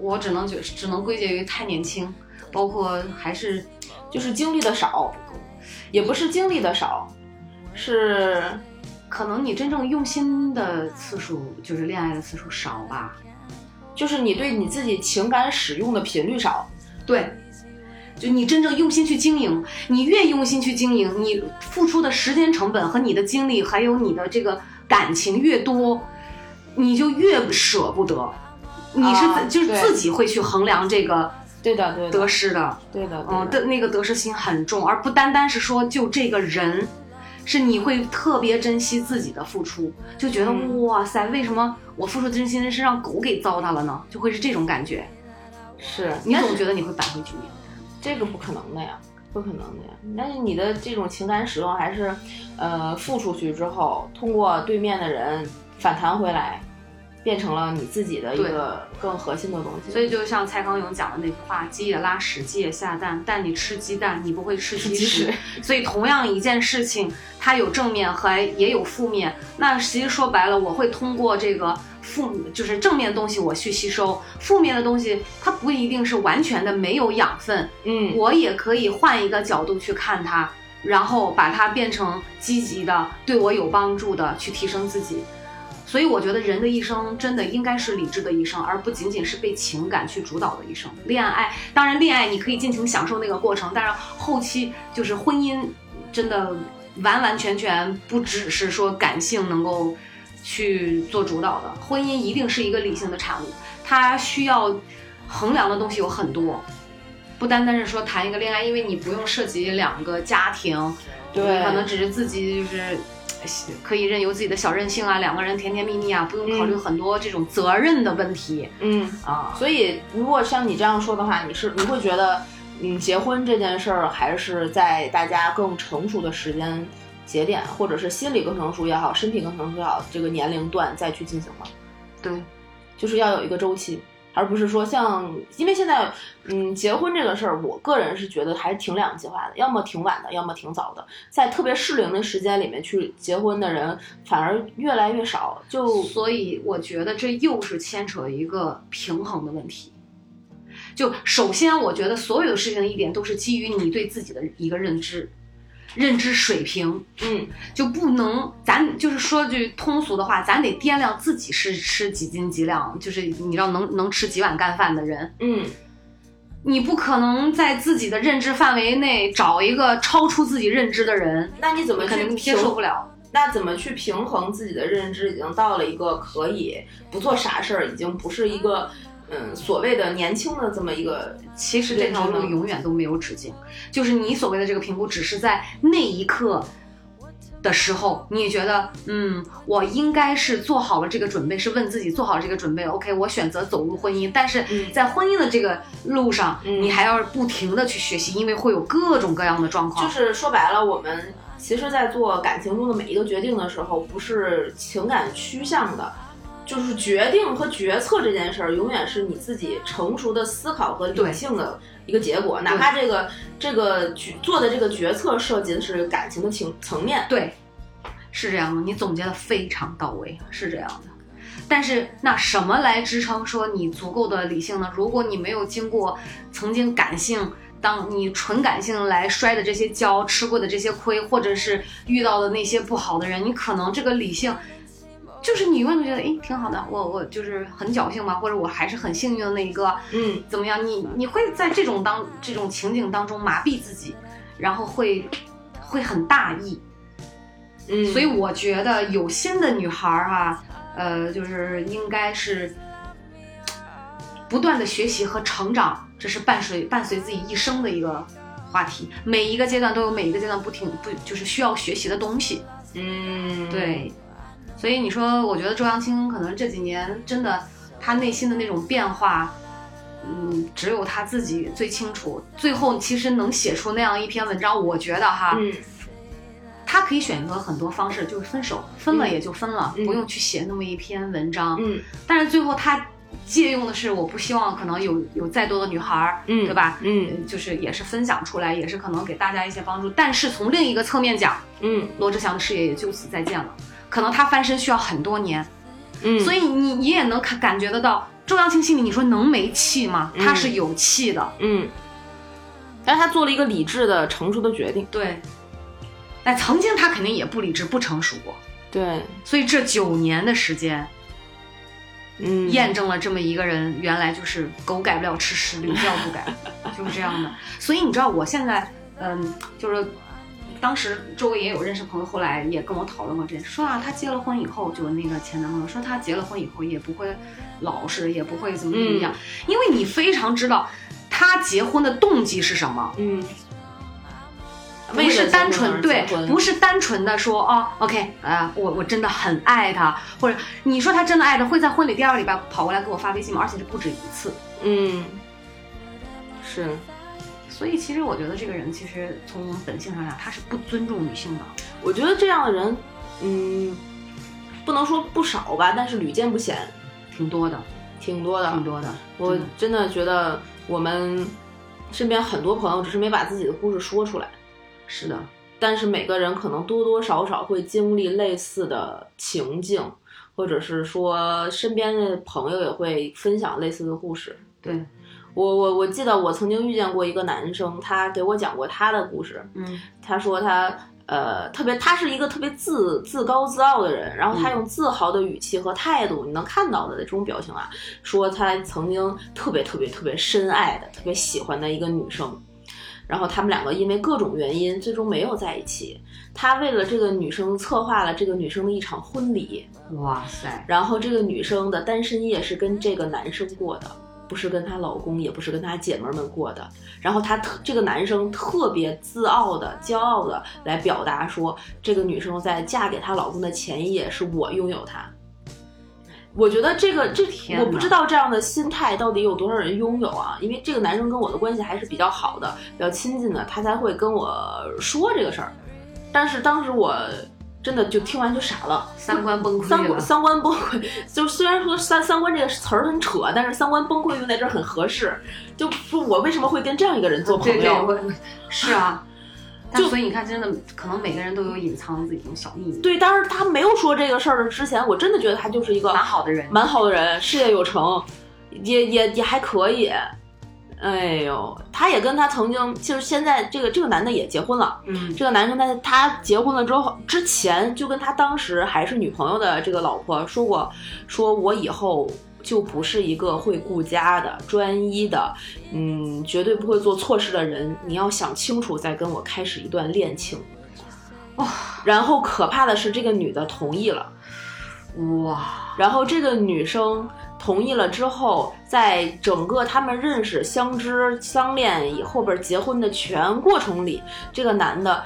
Speaker 1: 我只能觉只能归结于太年轻，包括还是
Speaker 2: 就是经历的少，也不是经历的少，是
Speaker 1: 可能你真正用心的次数，就是恋爱的次数少吧。
Speaker 2: 就是你对你自己情感使用的频率少。
Speaker 1: 对，就你真正用心去经营，你越用心去经营，你付出的时间成本和你的精力，还有你的这个感情越多，你就越舍不得。你是、
Speaker 2: 啊
Speaker 1: 就是自己会去衡量这个
Speaker 2: 对的，对的，
Speaker 1: 得失的，
Speaker 2: 对的，
Speaker 1: 嗯，
Speaker 2: 对
Speaker 1: 的那个得失心很重，而不单单是说就这个人，是你会特别珍惜自己的付出，就觉得、
Speaker 2: 嗯
Speaker 1: 哇塞，为什么我付出真心是让狗给糟蹋了呢？就会是这种感觉，
Speaker 2: 是
Speaker 1: 你总觉得你会扳回局面。
Speaker 2: 这个不可能的呀，不可能的呀。但是你的这种情感使用还是，呃，付出去之后，通过对面的人反弹回来，变成了你自己的一个更核心的东西。
Speaker 1: 所以就像蔡康永讲的那句话：“鸡也拉屎，鸡也下蛋，但你吃鸡蛋，你不会吃鸡屎。”所以同样一件事情，它有正面和也有负面。那其实说白了，我会通过这个负，就是正面的东西我去吸收，负面的东西它不一定是完全的没有养分，
Speaker 2: 嗯，
Speaker 1: 我也可以换一个角度去看它，然后把它变成积极的、对我有帮助的，去提升自己。所以我觉得人的一生真的应该是理智的一生，而不仅仅是被情感去主导的一生。恋爱，当然恋爱你可以尽情享受那个过程，但是后期就是婚姻，真的完完全全不只是说感性能够去做主导的，婚姻一定是一个理性的产物，它需要衡量的东西有很多。不单单是说谈一个恋爱，因为你不用涉及两个家庭，
Speaker 2: 对
Speaker 1: 你可能只是自己就是呃可以任由自己的小任性啊，两个人甜甜蜜蜜啊，不用考虑
Speaker 2: 嗯
Speaker 1: 很多这种责任的问题、
Speaker 2: 嗯，
Speaker 1: 啊。
Speaker 2: 所以如果像你这样说的话，你是你会觉得，嗯，结婚这件事儿还是在大家更成熟的时间节点，或者是心理更成熟也好，身体更成熟也好，这个年龄段再去进行吗？
Speaker 1: 对，
Speaker 2: 就是要有一个周期，而不是说像，因为现在，嗯，结婚这个事儿，我个人是觉得还是挺两极化的，要么挺晚的，要么挺早的，在特别适龄的时间里面去结婚的人反而越来越少，就
Speaker 1: 所以我觉得这又是牵扯一个平衡的问题。就首先，我觉得所有的事情一点都是基于你对自己的一个认知，认知水平。
Speaker 2: 嗯，
Speaker 1: 就不能，咱就是说句通俗的话，咱得掂量自己是吃几斤几两，就是你知道能能吃几碗干饭的人，
Speaker 2: 嗯，
Speaker 1: 你不可能在自己的认知范围内找一个超出自己认知的人，
Speaker 2: 那你怎么去
Speaker 1: 肯定接受不了。
Speaker 2: 那怎么去平衡自己的认知？已经到了一个可以不做傻事儿，已经不是一个嗯所谓的年轻的这么一个
Speaker 1: 其实这条路永远都没有止境，就是你所谓的这个评估，只是在那一刻的时候，你觉得，嗯，我应该是做好了这个准备，是问自己做好了这个准备，OK，我选择走入婚姻。但是
Speaker 2: 嗯
Speaker 1: 在婚姻的这个路上，
Speaker 2: 嗯
Speaker 1: 你还要不停的去学习，因为会有各种各样的状况。
Speaker 2: 就是说白了，我们其实，在做感情中的每一个决定的时候，不是情感趋向的，就是决定和决策这件事儿，永远是你自己成熟的思考和理性的一个结果。哪怕这个这个决做的这个决策涉及的是感情的情层面，
Speaker 1: 对，是这样的，你总结的非常到位，是这样的。但是那什么来支撑说你足够的理性呢？如果你没有经过曾经感性，当你纯感性来摔的这些跤，吃过的这些亏，或者是遇到的那些不好的人，你可能这个理性。就是你永远都觉得，哎，挺好的，我我就是很侥幸吧，或者我还是很幸运的那一个，
Speaker 2: 嗯，
Speaker 1: 怎么样？你你会在这种当这种情景当中麻痹自己，然后会会很大意，
Speaker 2: 嗯，
Speaker 1: 所以我觉得有心的女孩儿、哈，呃，就是应该是不断的学习和成长，这是伴随伴随自己一生的一个话题。每一个阶段都有每一个阶段不停不就是需要学习的东西。
Speaker 2: 嗯，
Speaker 1: 对，所以你说，我觉得周扬青可能这几年真的，他内心的那种变化，嗯，只有他自己最清楚。最后其实能写出那样一篇文章，我觉得哈，
Speaker 2: 嗯，
Speaker 1: 他可以选择很多方式，就是分手，分了也就分了，
Speaker 2: 嗯
Speaker 1: 不用去写那么一篇文章。
Speaker 2: 嗯
Speaker 1: 但是最后他借用的是，我不希望可能有有再多的女孩儿，
Speaker 2: 嗯
Speaker 1: 对吧？就是也是分享出来，也是可能给大家一些帮助。但是从另一个侧面讲，
Speaker 2: 嗯
Speaker 1: 罗志祥的事业也就此再见了。可能他翻身需要很多年，
Speaker 2: 嗯，
Speaker 1: 所以你你也能感感觉得到，周扬青心里你说能没气吗？
Speaker 2: 嗯
Speaker 1: 他是有气的，
Speaker 2: 嗯，但是他做了一个理智的、成熟的决定。
Speaker 1: 对。但曾经他肯定也不理智、不成熟过，
Speaker 2: 对，
Speaker 1: 所以这九年的时间，
Speaker 2: 嗯，
Speaker 1: 验证了这么一个人，原来就是狗改不了吃屎，屡教不改，就是这样的。所以你知道，我现在，嗯，就是当时周围也有认识朋友，后来也跟我讨论过这件事，说啊，她结了婚以后，就那个前男朋友说，她结了婚以后也不会老实，也不会怎么怎么样，因为你非常知道他结婚的动机是什么。
Speaker 2: 嗯，
Speaker 1: 不是单纯对，不
Speaker 2: 是
Speaker 1: 是单纯的说哦，OK 啊、我我真的很爱他，或者你说他真的爱他，会在婚礼第二个礼拜跑过来给我发微信吗？而且是不止一次。
Speaker 2: 嗯，是
Speaker 1: 所以其实我觉得这个人其实从本性上讲，他是不尊重女性的。
Speaker 2: 我觉得这样的人，嗯，不能说不少吧，但是屡见不鲜，
Speaker 1: 挺多的，
Speaker 2: 挺多的，
Speaker 1: 挺多的。
Speaker 2: 我
Speaker 1: 真的
Speaker 2: 觉得我们身边很多朋友只是没把自己的故事说出来，
Speaker 1: 是的，
Speaker 2: 但是每个人可能多多少少会经历类似的情境，或者是说身边的朋友也会分享类似的故事。
Speaker 1: 对，
Speaker 2: 我我我记得我曾经遇见过一个男生，他给我讲过他的故事。
Speaker 1: 嗯
Speaker 2: 他说他呃特别，他是一个特别自自高自傲的人，然后他
Speaker 1: 嗯
Speaker 2: 用自豪的语气和态度，你能看到的这种表情啊，说他曾经特别特别特别深爱的、特别喜欢的一个女生。然后他们两个因为各种原因，最终没有在一起。他为了这个女生策划了这个女生的一场婚礼，
Speaker 1: 哇塞，
Speaker 2: 然后这个女生的单身夜是跟这个男生过的，不是跟她老公，也不是跟她姐妹们过的。然后她特这个男生特别自傲的、骄傲的来表达说，这个女生在嫁给她老公的前一夜是我拥有她。我觉得这个这
Speaker 1: 天
Speaker 2: 我不知道这样的心态到底有多少人拥有啊？因为这个男生跟我的关系还是比较好的、比较亲近的，他才会跟我说这个事儿。但是当时我真的就听完就傻了，
Speaker 1: 三观崩溃了。
Speaker 2: 三观三观崩溃，就虽然说三三观这个词儿很扯，但是三观崩溃用在这儿很合适。就说我为什么会跟这样一个人做朋
Speaker 1: 对对，
Speaker 2: 友？
Speaker 1: 是啊。
Speaker 2: 就
Speaker 1: 所以你看，真的可能每个人都有隐藏自己这种小秘密。
Speaker 2: 对，但是他没有说这个事儿之前，我真的觉得他就是一个
Speaker 1: 蛮好的人，
Speaker 2: 蛮好的人，事业有成，也也也还可以。哎呦，他也跟他曾经，就是现在这个这个男的也结婚了。
Speaker 1: 嗯
Speaker 2: 这个男生在他结婚了之后，之前就跟他当时还是女朋友的这个老婆说过，说我以后就不是一个会顾家的、专一的，嗯，绝对不会做错事的人。你要想清楚，再跟我开始一段恋情。
Speaker 1: 哇、
Speaker 2: 然后可怕的是，这个女的同意了。
Speaker 1: 哇，
Speaker 2: 然后这个女生同意了之后，在整个他们认识、相知、相恋以后边结婚的全过程里，这个男的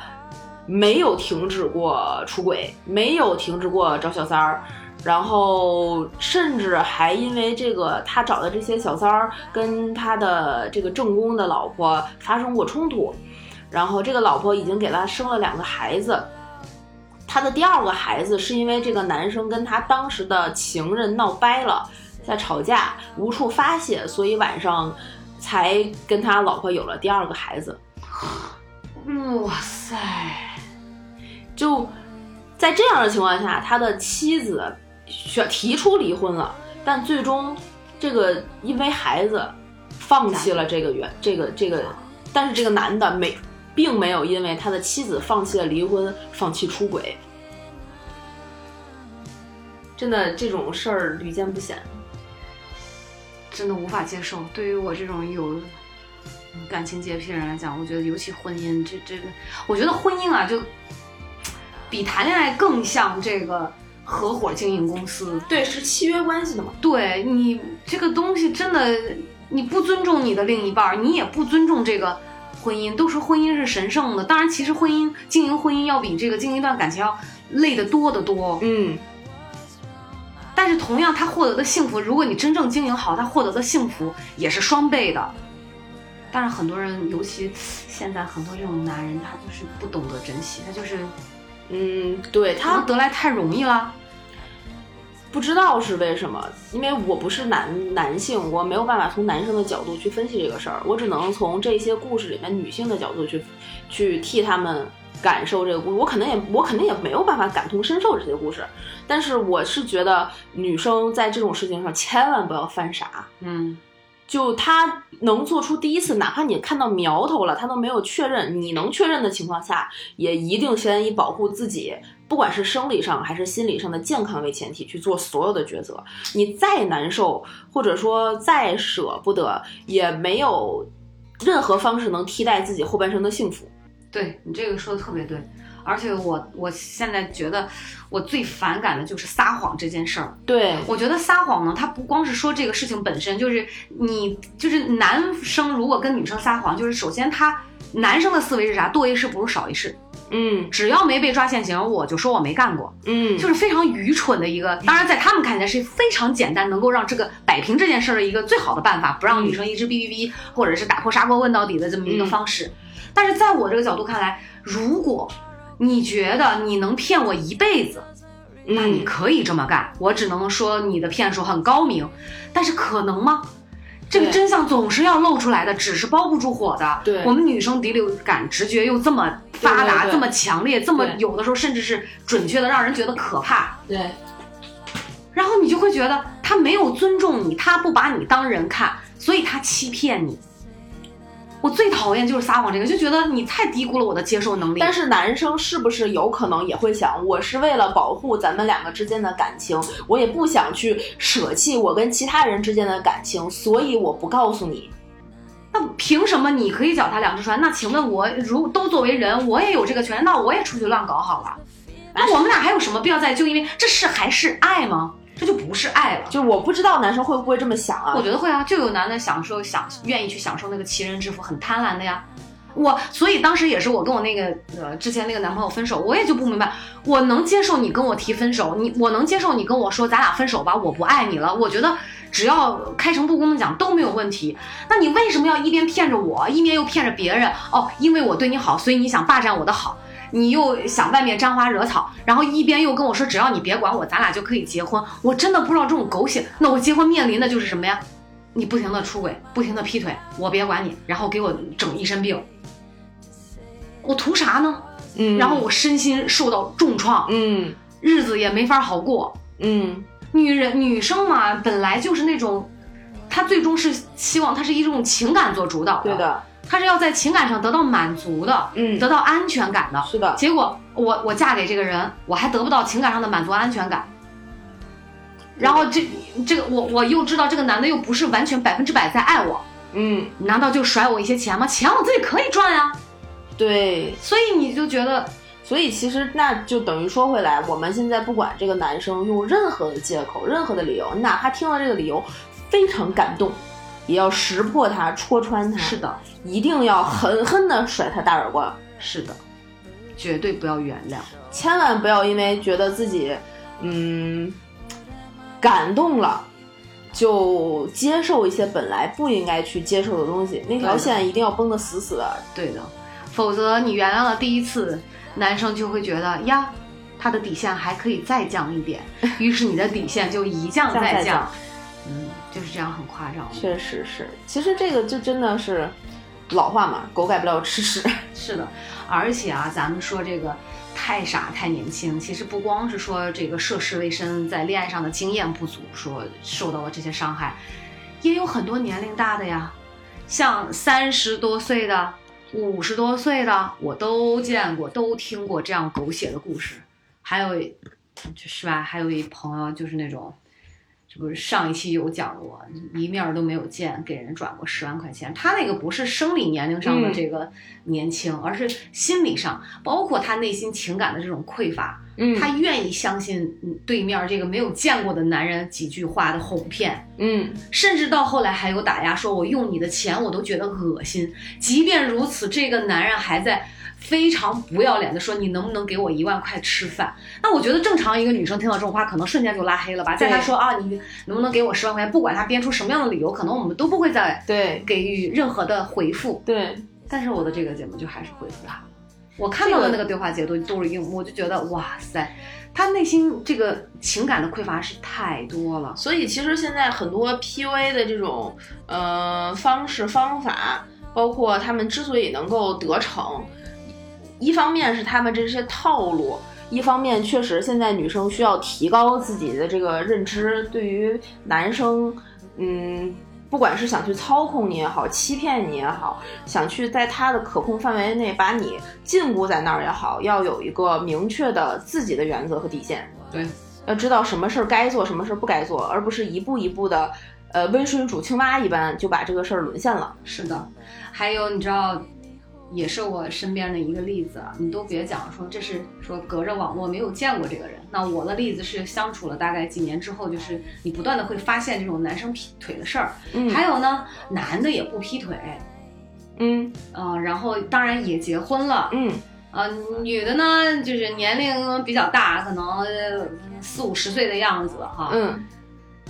Speaker 2: 没有停止过出轨，没有停止过找小三儿。然后甚至还因为这个，他找的这些小三儿跟他的这个正宫的老婆发生过冲突，然后这个老婆已经给他生了两个孩子，他的第二个孩子是因为这个男生跟他当时的情人闹掰了，在吵架，无处发泄，所以晚上才跟他老婆有了第二个孩子。
Speaker 1: 哇塞，
Speaker 2: 就在这样的情况下，他的妻子选提出离婚了，但最终这个因为孩子放弃了这个原这个这个，但是这个男的没并没有因为他的妻子放弃了离婚，放弃出轨。真的这种事儿屡见不鲜。
Speaker 1: 真的无法接受。对于我这种有感情洁癖的人来讲，我觉得尤其婚姻这这个，我觉得婚姻啊，就比谈恋爱更像这个合伙经营公司。
Speaker 2: 对，是契约关系的嘛。
Speaker 1: 对你这个东西真的，你不尊重你的另一半儿，你也不尊重这个婚姻。都说婚姻是神圣的，当然，其实婚姻经营婚姻要比这个经营一段感情要累得多得多。
Speaker 2: 嗯，
Speaker 1: 但是同样，他获得的幸福，如果你真正经营好，他获得的幸福也是双倍的。但是很多人，尤其现在很多这种男人，他就是不懂得珍惜，他就是
Speaker 2: 嗯，对他
Speaker 1: 得来太容易了。
Speaker 2: 不知道是为什么，因为我不是男男性，我没有办法从男生的角度去分析这个事儿，我只能从这些故事里面女性的角度去去替他们感受这个故事。我可能也我肯定也没有办法感同身受这些故事，但是我是觉得女生在这种事情上千万不要犯傻。
Speaker 1: 嗯，
Speaker 2: 就他能做出第一次，哪怕你看到苗头了，他都没有确认，你能确认的情况下，也一定先以保护自己，不管是生理上还是心理上的健康为前提去做所有的抉择。你再难受，或者说再舍不得，也没有任何方式能替代自己后半生的幸福。
Speaker 1: 对你这个说的特别对。而且我我现在觉得我最反感的就是撒谎这件事儿。
Speaker 2: 对，
Speaker 1: 我觉得撒谎呢，它不光是说这个事情本身，就是你就是男生如果跟女生撒谎，就是首先他男生的思维是啥？多一事不如少一事，
Speaker 2: 嗯
Speaker 1: 只要没被抓现行，我就说我没干过，
Speaker 2: 嗯，
Speaker 1: 就是非常愚蠢的一个。当然，在他们看起来是非常简单，能够让这个摆平这件事儿的一个最好的办法，不让女生一直哔哔哔，或者是打破砂锅问到底的这么一个方式。但是在我这个角度看来，如果你觉得你能骗我一辈子，那你
Speaker 2: 嗯
Speaker 1: 可以这么干。我只能说你的骗术很高明，但是可能吗？这个真相总是要露出来的，纸是包不住火的。
Speaker 2: 对
Speaker 1: 我们女生第六感直觉又这么发达，这么强烈，这么有的时候甚至是准确的，让人觉得可怕。
Speaker 2: 对，
Speaker 1: 然后你就会觉得他没有尊重你，他不把你当人看，所以他欺骗你。我最讨厌就是撒谎这个，就觉得你太低估了我的接受能力。
Speaker 2: 但是男生是不是有可能也会想，我是为了保护咱们两个之间的感情，我也不想去舍弃我跟其他人之间的感情，所以我不告诉你。
Speaker 1: 那凭什么你可以脚踏两只船？那请问我如都作为人，我也有这个权利，那我也出去乱搞好了。那我们俩还有什么必要在？就因为这是还是爱吗？这就不是爱了。
Speaker 2: 就我不知道男生会不会这么想啊
Speaker 1: 我？觉得会啊，就有男的享受享愿意去享受那个奇人之福，很贪婪的呀。我所以当时也是我跟我那个呃之前那个男朋友分手，我也就不明白，我能接受你跟我提分手，你我能接受你跟我说咱俩分手吧，我不爱你了，我觉得只要开诚布公的讲都没有问题。那你为什么要一边骗着我，一边又骗着别人？哦，因为我对你好，所以你想霸占我的好。你又想外面沾花惹草，然后一边又跟我说只要你别管我，咱俩就可以结婚。我真的不知道这种狗血。那我结婚面临的就是什么呀？你不停的出轨，不停的劈腿，我别管你，然后给我整一身病，我图啥呢？
Speaker 2: 嗯，
Speaker 1: 然后我身心受到重创，
Speaker 2: 嗯
Speaker 1: 日子也没法好过。
Speaker 2: 嗯
Speaker 1: 女人女生嘛，本来就是那种，她最终是希望她是以这种情感做主导
Speaker 2: 对，的，
Speaker 1: 她是要在情感上得到满足的，
Speaker 2: 嗯
Speaker 1: 得到安全感的。
Speaker 2: 是的，
Speaker 1: 结果我我嫁给这个人，我还得不到情感上的满足安全感。然后这这个我我又知道这个男的又不是完全百分之百在爱我，
Speaker 2: 嗯
Speaker 1: 难道就甩我一些钱吗？钱我自己可以赚呀。
Speaker 2: 对，
Speaker 1: 所以你就觉得
Speaker 2: 所以其实那就等于说回来，我们现在不管这个男生用任何的借口、任何的理由，你哪怕听了这个理由非常感动，也要识破他、戳穿他，
Speaker 1: 是的，
Speaker 2: 一定要狠狠的甩他大耳光，
Speaker 1: 是的，绝对不要原谅。
Speaker 2: 千万不要因为觉得自己嗯感动了。就接受一些本来不应该去接受的东西，那条线一定要绷得死死的。
Speaker 1: 对的，否则你原谅了第一次，男生就会觉得呀，他的底线还可以再降一点，于是你的底线就一降
Speaker 2: 再降，
Speaker 1: 嗯，就是这样，很夸张。
Speaker 2: 确实是，其实这个就真的是老话嘛，狗改不了吃屎。
Speaker 1: 是的，而且啊，咱们说这个太傻太年轻，其实不光是说这个涉世未深，在恋爱上的经验不足，说受到了这些伤害，也有很多年龄大的呀，像三十多岁的、五十多岁的，我都见过，都听过这样狗血的故事。还有，就是吧，还有一朋友就是那种。这不是上一期有讲过，一面儿都没有见，给人转过十万块钱。他那个不是生理年龄上的
Speaker 2: 嗯
Speaker 1: 这个年轻，而是心理上，包括他内心情感的这种匮乏。
Speaker 2: 嗯
Speaker 1: 他愿意相信嗯对面这个没有见过的男人几句话的哄骗，
Speaker 2: 嗯
Speaker 1: 甚至到后来还有打压，说我用你的钱我都觉得恶心。即便如此，这个男人还在非常不要脸的说：“你能不能给我一万块吃饭？”那我觉得正常一个女生听到这种话，可能瞬间就拉黑了吧。在他说啊，你能不能给我十万块钱？不管他编出什么样的理由，可能我们都不会再
Speaker 2: 对
Speaker 1: 给予任何的回复。
Speaker 2: 对，
Speaker 1: 但是我的这个节目就还是回复他，我看到的那个对话截图都是用，我就觉得哇塞，他内心这个情感的匮乏是太多了。
Speaker 2: 所以其实现在很多 PUA 的这种呃方式方法，包括他们之所以能够得逞，一方面是他们这些套路。一方面，确实现在女生需要提高自己的这个认知，对于男生，嗯，不管是想去操控你也好，欺骗你也好，想去在他的可控范围内把你禁锢在那儿也好，要有一个明确的自己的原则和底线。
Speaker 1: 对，
Speaker 2: 要知道什么事儿该做，什么事儿不该做，而不是一步一步的，呃，温水煮青蛙一般就把这个事儿沦陷了。
Speaker 1: 是的，还有你知道。也是我身边的一个例子，你都别讲说这是说隔着网络没有见过这个人。那我的例子是相处了大概几年之后，就是你不断的会发现这种男生劈腿的事儿，
Speaker 2: 嗯，
Speaker 1: 还有呢，男的也不劈腿，
Speaker 2: 嗯
Speaker 1: 呃，然后当然也结婚了，
Speaker 2: 嗯，
Speaker 1: 呃，女的呢就是年龄比较大，可能四五十岁的样子哈，
Speaker 2: 嗯。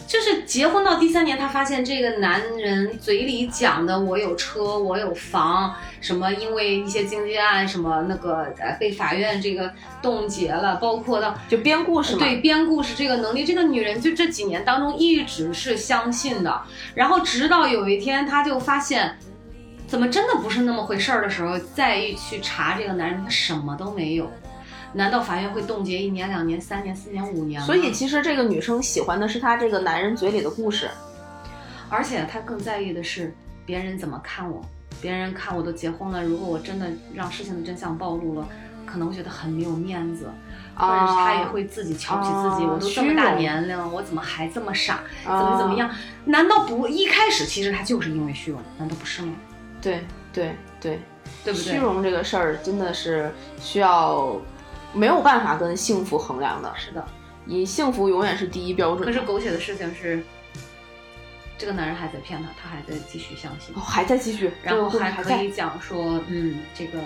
Speaker 1: 就是结婚到第三年，她发现这个男人嘴里讲的“我有车，我有房”，什么因为一些经济案什么那个呃被法院这个冻结了，包括到
Speaker 2: 就编故事嘛。
Speaker 1: 对，编故事这个能力，这个女人就这几年当中一直是相信的，然后直到有一天，她就发现怎么真的不是那么回事儿的时候，再去查这个男人，他什么都没有。难道法院会冻结一年、两年、三年、四年、五年吗？
Speaker 2: 所以其实这个女生喜欢的是他这个男人嘴里的故事，
Speaker 1: 而且她更在意的是别人怎么看我。别人看我都结婚了，如果我真的让事情的真相暴露了，可能会觉得很没有面子，或者是她也会自己瞧不起自己。我都这么大年龄了，我怎么还这么傻？怎么怎么样？难道不一开始其实他就是因为虚荣？难道不是吗？
Speaker 2: 对对对，
Speaker 1: 对不对？
Speaker 2: 虚荣这个事儿真的是需要。没有办法跟幸福衡量的，
Speaker 1: 是的，
Speaker 2: 你幸福永远是第一标准。
Speaker 1: 可是狗血的事情是，这个男人还在骗她，她还在继续相信，
Speaker 2: 哦，还在继续，
Speaker 1: 然后还可以讲说，嗯，这个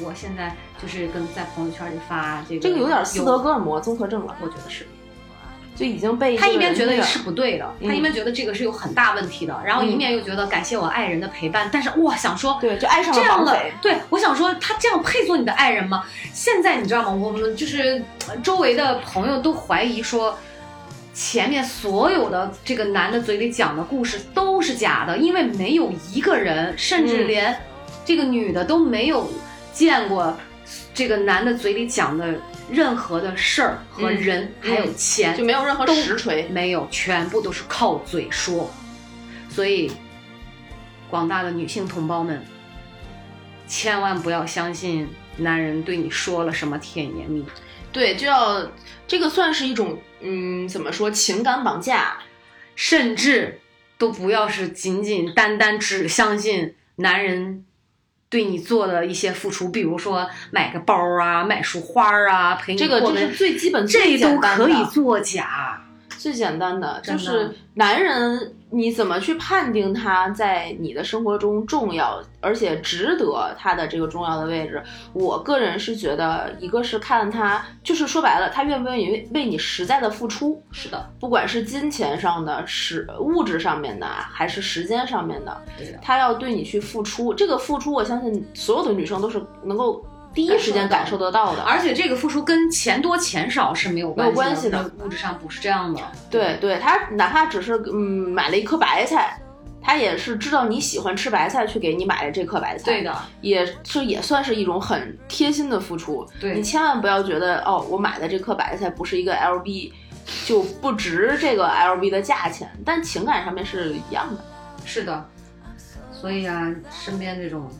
Speaker 1: 我现在就是跟在朋友圈里发这个，
Speaker 2: 这个有点斯德哥尔摩综合症了，
Speaker 1: 我觉得是。
Speaker 2: 就已经被
Speaker 1: 他一边觉得是不对的，他一边觉得这个是有很大问题的，然后一面又觉得感谢我爱人的陪伴，但是哇，想说
Speaker 2: 对，就爱上了
Speaker 1: 这样的，对我想说他这样配做你的爱人吗？现在你知道吗？我们就是周围的朋友都怀疑说，前面所有的这个男的嘴里讲的故事都是假的，因为没有一个人，甚至连这个女的都没有见过这个男的嘴里讲的。任何的事儿和人还有钱
Speaker 2: 就没有任何实锤，
Speaker 1: 没有，全部都是靠嘴说。所以，广大的女性同胞们，千万不要相信男人对你说了什么甜言蜜语。
Speaker 2: 对，就要这个算是一种，嗯，怎么说情感绑架，
Speaker 1: 甚至都不要是仅仅单单只相信男人。对你做的一些付出，比如说买个包啊，买束花啊，陪你
Speaker 2: 这个就是最基本，
Speaker 1: 这都可以作假。
Speaker 2: 最简单的就是男人，你怎么去判定他在你的生活中重要，而且值得他的这个重要的位置？我个人是觉得，一个是看他，就是说白了，他愿不愿意为你实在的付出。
Speaker 1: 是的，
Speaker 2: 不管是金钱上的、是物质上面的，还是时间上面的，他要对你去付出。这个付出，我相信所有的女生都是能够。第一时间感受得到的，
Speaker 1: 而且这个付出跟钱多钱少是没有
Speaker 2: 关系
Speaker 1: 的，物质上不是这样的。
Speaker 2: 对对，他哪怕只是嗯买了一颗白菜，他也是知道你喜欢吃白菜，去给你买了这颗白菜。
Speaker 1: 对的，
Speaker 2: 也是也算是一种很贴心的付出。
Speaker 1: 对
Speaker 2: 你千万不要觉得哦，我买的这颗白菜不是一个 LB，就不值这个 LB 的价钱，但情感上面是一样的。
Speaker 1: 是的，所以啊，身边这种。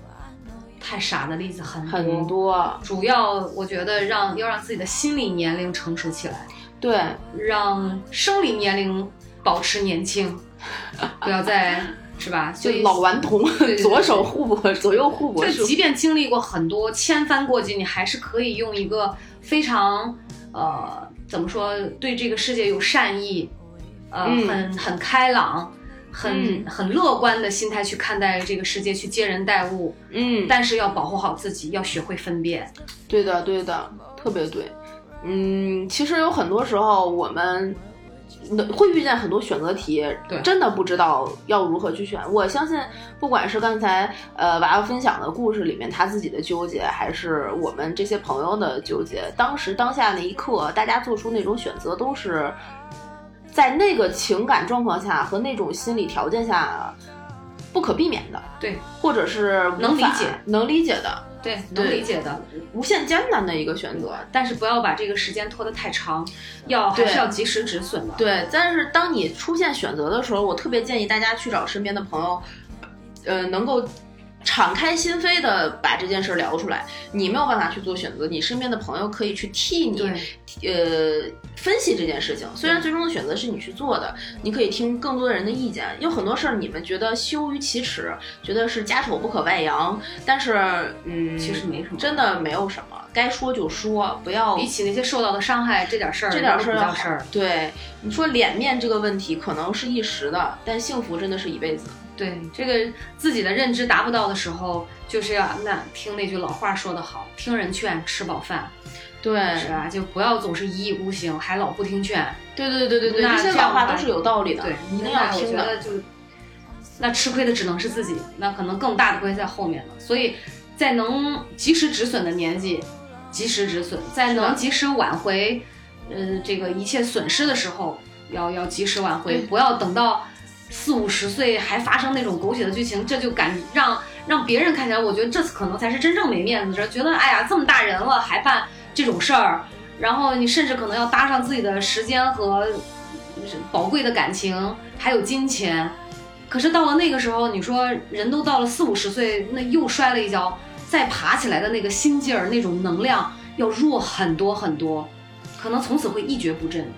Speaker 1: 太傻的例子很
Speaker 2: 多，很多。
Speaker 1: 主要我觉得让要让自己的心理年龄成熟起来，
Speaker 2: 对，
Speaker 1: 让生理年龄保持年轻，不要再是吧？
Speaker 2: 就老顽童，左手互搏，左右互搏。
Speaker 1: 就即便经历过很多千帆过尽，你还是可以用一个非常呃，怎么说，对这个世界有善意，呃，很很开朗。很很乐观的心态去看待这个世界，去接人待物，
Speaker 2: 嗯，
Speaker 1: 但是要保护好自己，要学会分辨。
Speaker 2: 对的，对的，特别对。嗯，其实有很多时候我们会遇见很多选择题，真的不知道要如何去选。我相信，不管是刚才呃娃娃分享的故事里面他自己的纠结，还是我们这些朋友的纠结，当时当下那一刻，大家做出那种选择，都是在那个情感状况下和那种心理条件下不可避免的，
Speaker 1: 对，
Speaker 2: 或者是
Speaker 1: 能理解
Speaker 2: 能理解的，
Speaker 1: 对，能理解的。
Speaker 2: 无限艰难的一个选择。
Speaker 1: 但是不要把这个时间拖得太长，要还是要及时止损的。
Speaker 2: 对，但是当你出现选择的时候，我特别建议大家去找身边的朋友，呃，能够敞开心扉的把这件事儿聊出来。你没有办法去做选择，你身边的朋友可以去替你，呃，分析这件事情。虽然最终的选择是你去做的，你可以听更多的人的意见。有很多事儿你们觉得羞于启齿，觉得是家丑不可外扬，但是，嗯，
Speaker 1: 其实没什么
Speaker 2: 真的没有什么，该说就说，不要
Speaker 1: 比起那些受到的伤害，这点事儿
Speaker 2: 这点事儿要
Speaker 1: 事儿。
Speaker 2: 对，你说脸面这个问题可能是一时的，但幸福真的是一辈子。
Speaker 1: 对这个自己的认知达不到的时候，就是要那听那句老话说得好，听人劝，吃饱饭，
Speaker 2: 对，
Speaker 1: 是吧？就不要总是一意孤行，还老不听劝。
Speaker 2: 对对对对对，
Speaker 1: 那
Speaker 2: 这些老话都是有道理的，
Speaker 1: 对，
Speaker 2: 一定要听的。
Speaker 1: 觉得就那吃亏的只能是自己，那可能更大的亏在后面了。所以在能及时止损的年纪，及时止损；在能及时挽回，呃，这个一切损失的时候，要要及时挽回，不要等到四五十岁还发生那种狗血的剧情，这就感让让别人看起来，我觉得这次可能才是真正没面子的事，觉得哎呀这么大人了还办这种事儿，然后你甚至可能要搭上自己的时间和宝贵的感情，还有金钱。可是到了那个时候，你说人都到了四五十岁，那又摔了一跤，再爬起来的那个心劲儿、那种能量要弱很多很多，可能从此会一蹶不振。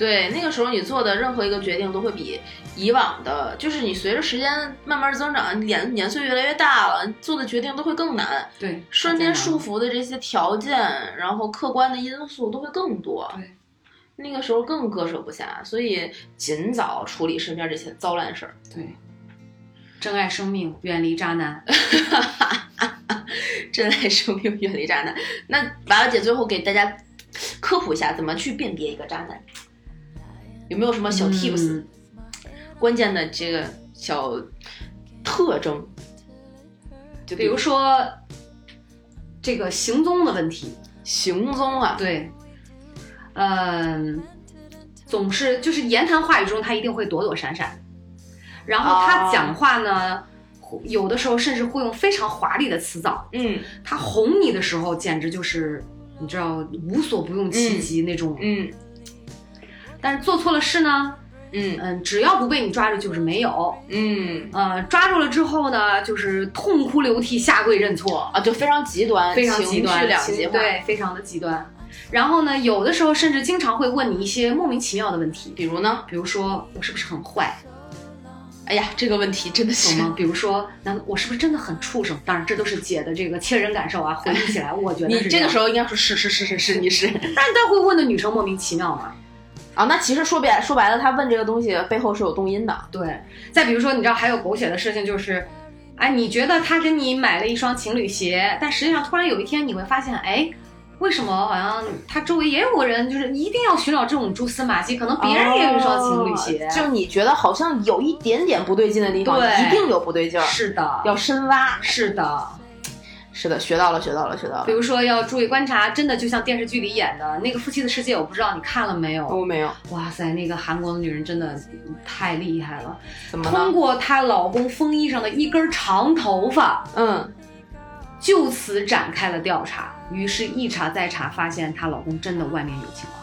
Speaker 2: 对，那个时候你做的任何一个决定都会比以往的，就是你随着时间慢慢增长，年年岁越来越大了，做的决定都会更难。
Speaker 1: 对，
Speaker 2: 身边束缚的这些条件，然后客观的因素都会更多。
Speaker 1: 对，
Speaker 2: 那个时候更割舍不下，所以尽早处理身边这些糟烂事儿。
Speaker 1: 对，珍爱生命，远离渣男。
Speaker 2: 珍爱生命，远离渣男。那娃娃姐最后给大家科普一下，怎么去辨别一个渣男？有没有什么小 tips？、
Speaker 1: 嗯。
Speaker 2: 关键的这个小特征？就
Speaker 1: 比如说这个行踪的问题，
Speaker 2: 行踪啊，
Speaker 1: 对，嗯，总是就是言谈话语中，他一定会躲躲闪闪，然后他
Speaker 2: 哦
Speaker 1: 讲话呢，有的时候甚至会用非常华丽的词藻，
Speaker 2: 嗯。
Speaker 1: 他哄你的时候，简直就是你知道无所不用其极那种。
Speaker 2: 嗯
Speaker 1: 但是做错了事呢，
Speaker 2: 嗯
Speaker 1: 嗯，只要不被你抓住就是没有，
Speaker 2: 嗯
Speaker 1: 呃，抓住了之后呢，就是痛哭流涕下跪认错，
Speaker 2: 啊，就非常极端，
Speaker 1: 非常极端，
Speaker 2: 两极化。
Speaker 1: 对，非常的极端。然后呢，有的时候甚至经常会问你一些莫名其妙的问题，
Speaker 2: 比如呢？
Speaker 1: 比如说我是不是很坏，
Speaker 2: 哎呀，这个问题真的是
Speaker 1: 懂吗？比如说，那我是不是真的很畜生？当然，这都是姐的这个切身感受啊，回忆起来，我觉得
Speaker 2: 你这个时候应该说是是是是是，你是
Speaker 1: 但是他会问的女生莫名其妙嘛？
Speaker 2: 啊。那其实说白说白了，他问这个东西背后是有动因的。
Speaker 1: 对。再比如说，你知道还有狗血的事情就是，哎，你觉得他给你买了一双情侣鞋，但实际上突然有一天你会发现，哎。为什么好像他周围也有个人，就是一定要寻找这种蛛丝马迹？可能别人也有一双情侣鞋，
Speaker 2: 哦就你觉得好像有一点点不对劲的地方，
Speaker 1: 对
Speaker 2: 一定有不对劲儿，
Speaker 1: 是的，
Speaker 2: 要深挖。
Speaker 1: 是的。
Speaker 2: 是的，学到了，学到了，学到了
Speaker 1: 比。如说要注意观察，真的就像电视剧里演的那个《夫妻的世界》，我不知道你看了没有？
Speaker 2: 我没有，
Speaker 1: 哇塞，那个韩国的女人真的太厉害了，
Speaker 2: 怎么
Speaker 1: 通？过她老公风衣上的一根长头发，
Speaker 2: 嗯，
Speaker 1: 就此展开了调查。于是，一查再查，发现她老公真的外面有情况。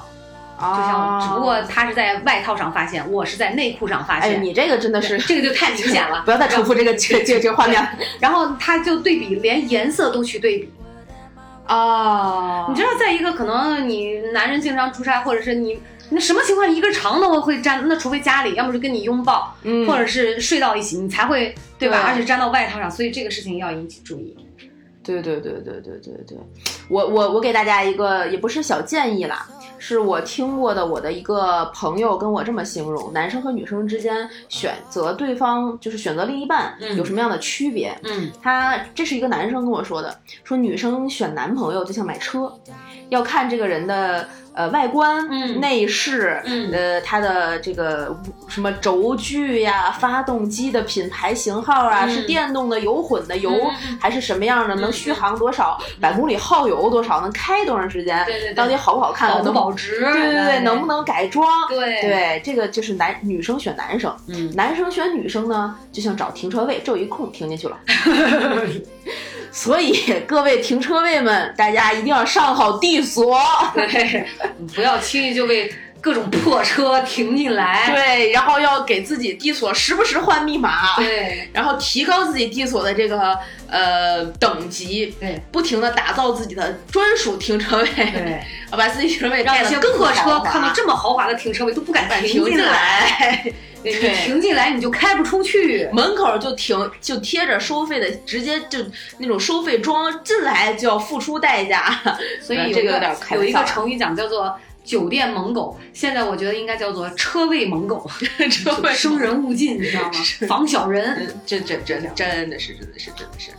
Speaker 1: 就像，只不过他是在外套上发现，我是在内裤上发
Speaker 2: 现哎，
Speaker 1: 现。
Speaker 2: 你这个真的是，
Speaker 1: 这个就太明显了
Speaker 2: 不要再重复这个这这个这画面
Speaker 1: 然后他就对比，连颜色都去对比。
Speaker 2: 哦
Speaker 1: 你知道，在一个可能你男人经常出差，或者是你那什么情况，一根长头发会粘？那除非家里，要么是跟你拥抱，
Speaker 2: 嗯
Speaker 1: 或者是睡到一起，你才会对吧？
Speaker 2: 对
Speaker 1: 而且粘到外套上，所以这个事情要引起注意。
Speaker 2: 对对对对对对对，我我我给大家一个也不是小建议啦，是我听过的，我的一个朋友跟我这么形容，男生和女生之间选择对方就是选择另一半
Speaker 1: 嗯
Speaker 2: 有什么样的区别？
Speaker 1: 嗯
Speaker 2: 他这是一个男生跟我说的，说女生选男朋友就像买车，要看这个人的呃外观、
Speaker 1: 嗯
Speaker 2: 内饰，
Speaker 1: 嗯
Speaker 2: 呃它的这个什么轴距呀、发动机的品牌型号啊，
Speaker 1: 嗯
Speaker 2: 是电动的、油混的、油、还是什么样的，能续航多少，百公里耗油多少，能开多长时间，
Speaker 1: 对对对
Speaker 2: 到底好不好看，
Speaker 1: 保不
Speaker 2: 能
Speaker 1: 保值？
Speaker 2: 对对对，能不
Speaker 1: 能？
Speaker 2: 能改装？
Speaker 1: 对
Speaker 2: 对，这个就是男女生选男生，
Speaker 1: 嗯，
Speaker 2: 男生选女生呢，就像找停车位，这有一空停进去了。所以各位停车位们，大家一定要上好地锁。
Speaker 1: 对，不要轻易就被各种破车停进来。
Speaker 2: 对，然后要给自己地锁时不时换密码，
Speaker 1: 对。
Speaker 2: 然后提高自己地锁的这个呃等级，
Speaker 1: 对。
Speaker 2: 不停的打造自己的专属停车位，
Speaker 1: 对，
Speaker 2: 把自己停车位
Speaker 1: 让那些破车看到这么豪华的停车位都不敢
Speaker 2: 敢
Speaker 1: 停
Speaker 2: 进
Speaker 1: 来。你停进来你就开不出去。
Speaker 2: 门口就停，就贴着收费的，直接就那种收费桩，进来就要付出代价。
Speaker 1: 所以有
Speaker 2: 这个有
Speaker 1: 一个成语讲叫做。酒店猛狗，现在我觉得应该叫做车位猛狗，
Speaker 2: 车位
Speaker 1: 生人勿近，你知道吗？防小人
Speaker 2: 嗯，这这这真的是真的是真的是，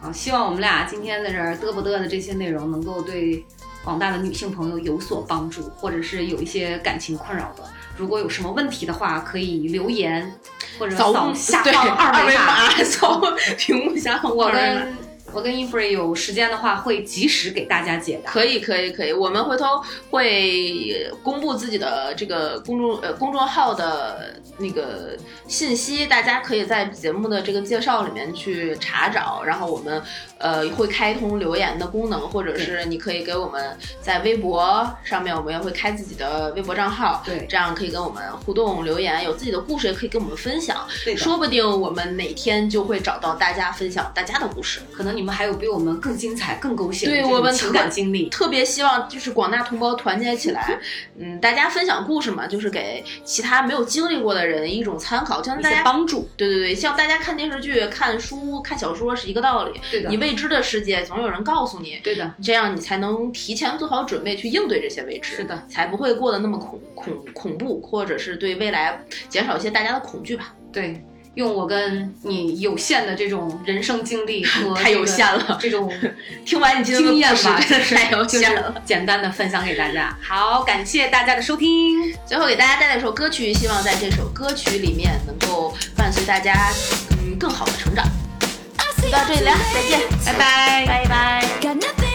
Speaker 1: 啊！希望我们俩今天在这儿嘚啵嘚的这些内容，能够对广大的女性朋友有所帮助，或者是有一些感情困扰的，如果有什么问题的话，可以留言或者
Speaker 2: 扫
Speaker 1: 扫下方
Speaker 2: 二
Speaker 1: 维
Speaker 2: 码，扫屏幕下方
Speaker 1: 我
Speaker 2: 二维码。
Speaker 1: 跟我跟 Infree 有时间的话，会及时给大家解答。
Speaker 2: 可以可以可以，我们回头会公布自己的这个公众呃公众号的那个信息，大家可以在节目的这个介绍里面去查找，然后我们呃会开通留言的功能，或者是你可以给我们在微博上面，我们也会开自己的微博账号，
Speaker 1: 对
Speaker 2: 这样可以跟我们互动留言，有自己的故事也可以跟我们分享，
Speaker 1: 对
Speaker 2: 说不定我们哪天就会找到大家分享大家的故事。
Speaker 1: 可能你们还有比我们更精彩、更狗血的情感经历。
Speaker 2: 特别希望就是广大同胞团结起来，嗯，大家分享故事嘛，就是给其他没有经历过的人一种参考，就像大家。
Speaker 1: 帮助，
Speaker 2: 对对对，像大家看电视剧、看书、看小说是一个道理。
Speaker 1: 对的
Speaker 2: 你未知的世界总有人告诉你，
Speaker 1: 对的，
Speaker 2: 这样你才能提前做好准备去应对这些未知。
Speaker 1: 是的，
Speaker 2: 才不会过得那么恐恐恐怖，或者是对未来减少一些大家的恐惧吧。
Speaker 1: 对，用我跟你有限的这种人生经历和
Speaker 2: 太有限了
Speaker 1: 这种
Speaker 2: 听完你
Speaker 1: 经验吧，
Speaker 2: 真 的是太有
Speaker 1: 就是
Speaker 2: 限了。
Speaker 1: 简单的分享给大家。好，感谢大家的收听。
Speaker 2: 最后给大家带来一首歌曲，希望在这首歌曲里面能够伴随大家嗯更好的成长。就到这里了，再见，
Speaker 1: 拜拜。
Speaker 2: 拜拜。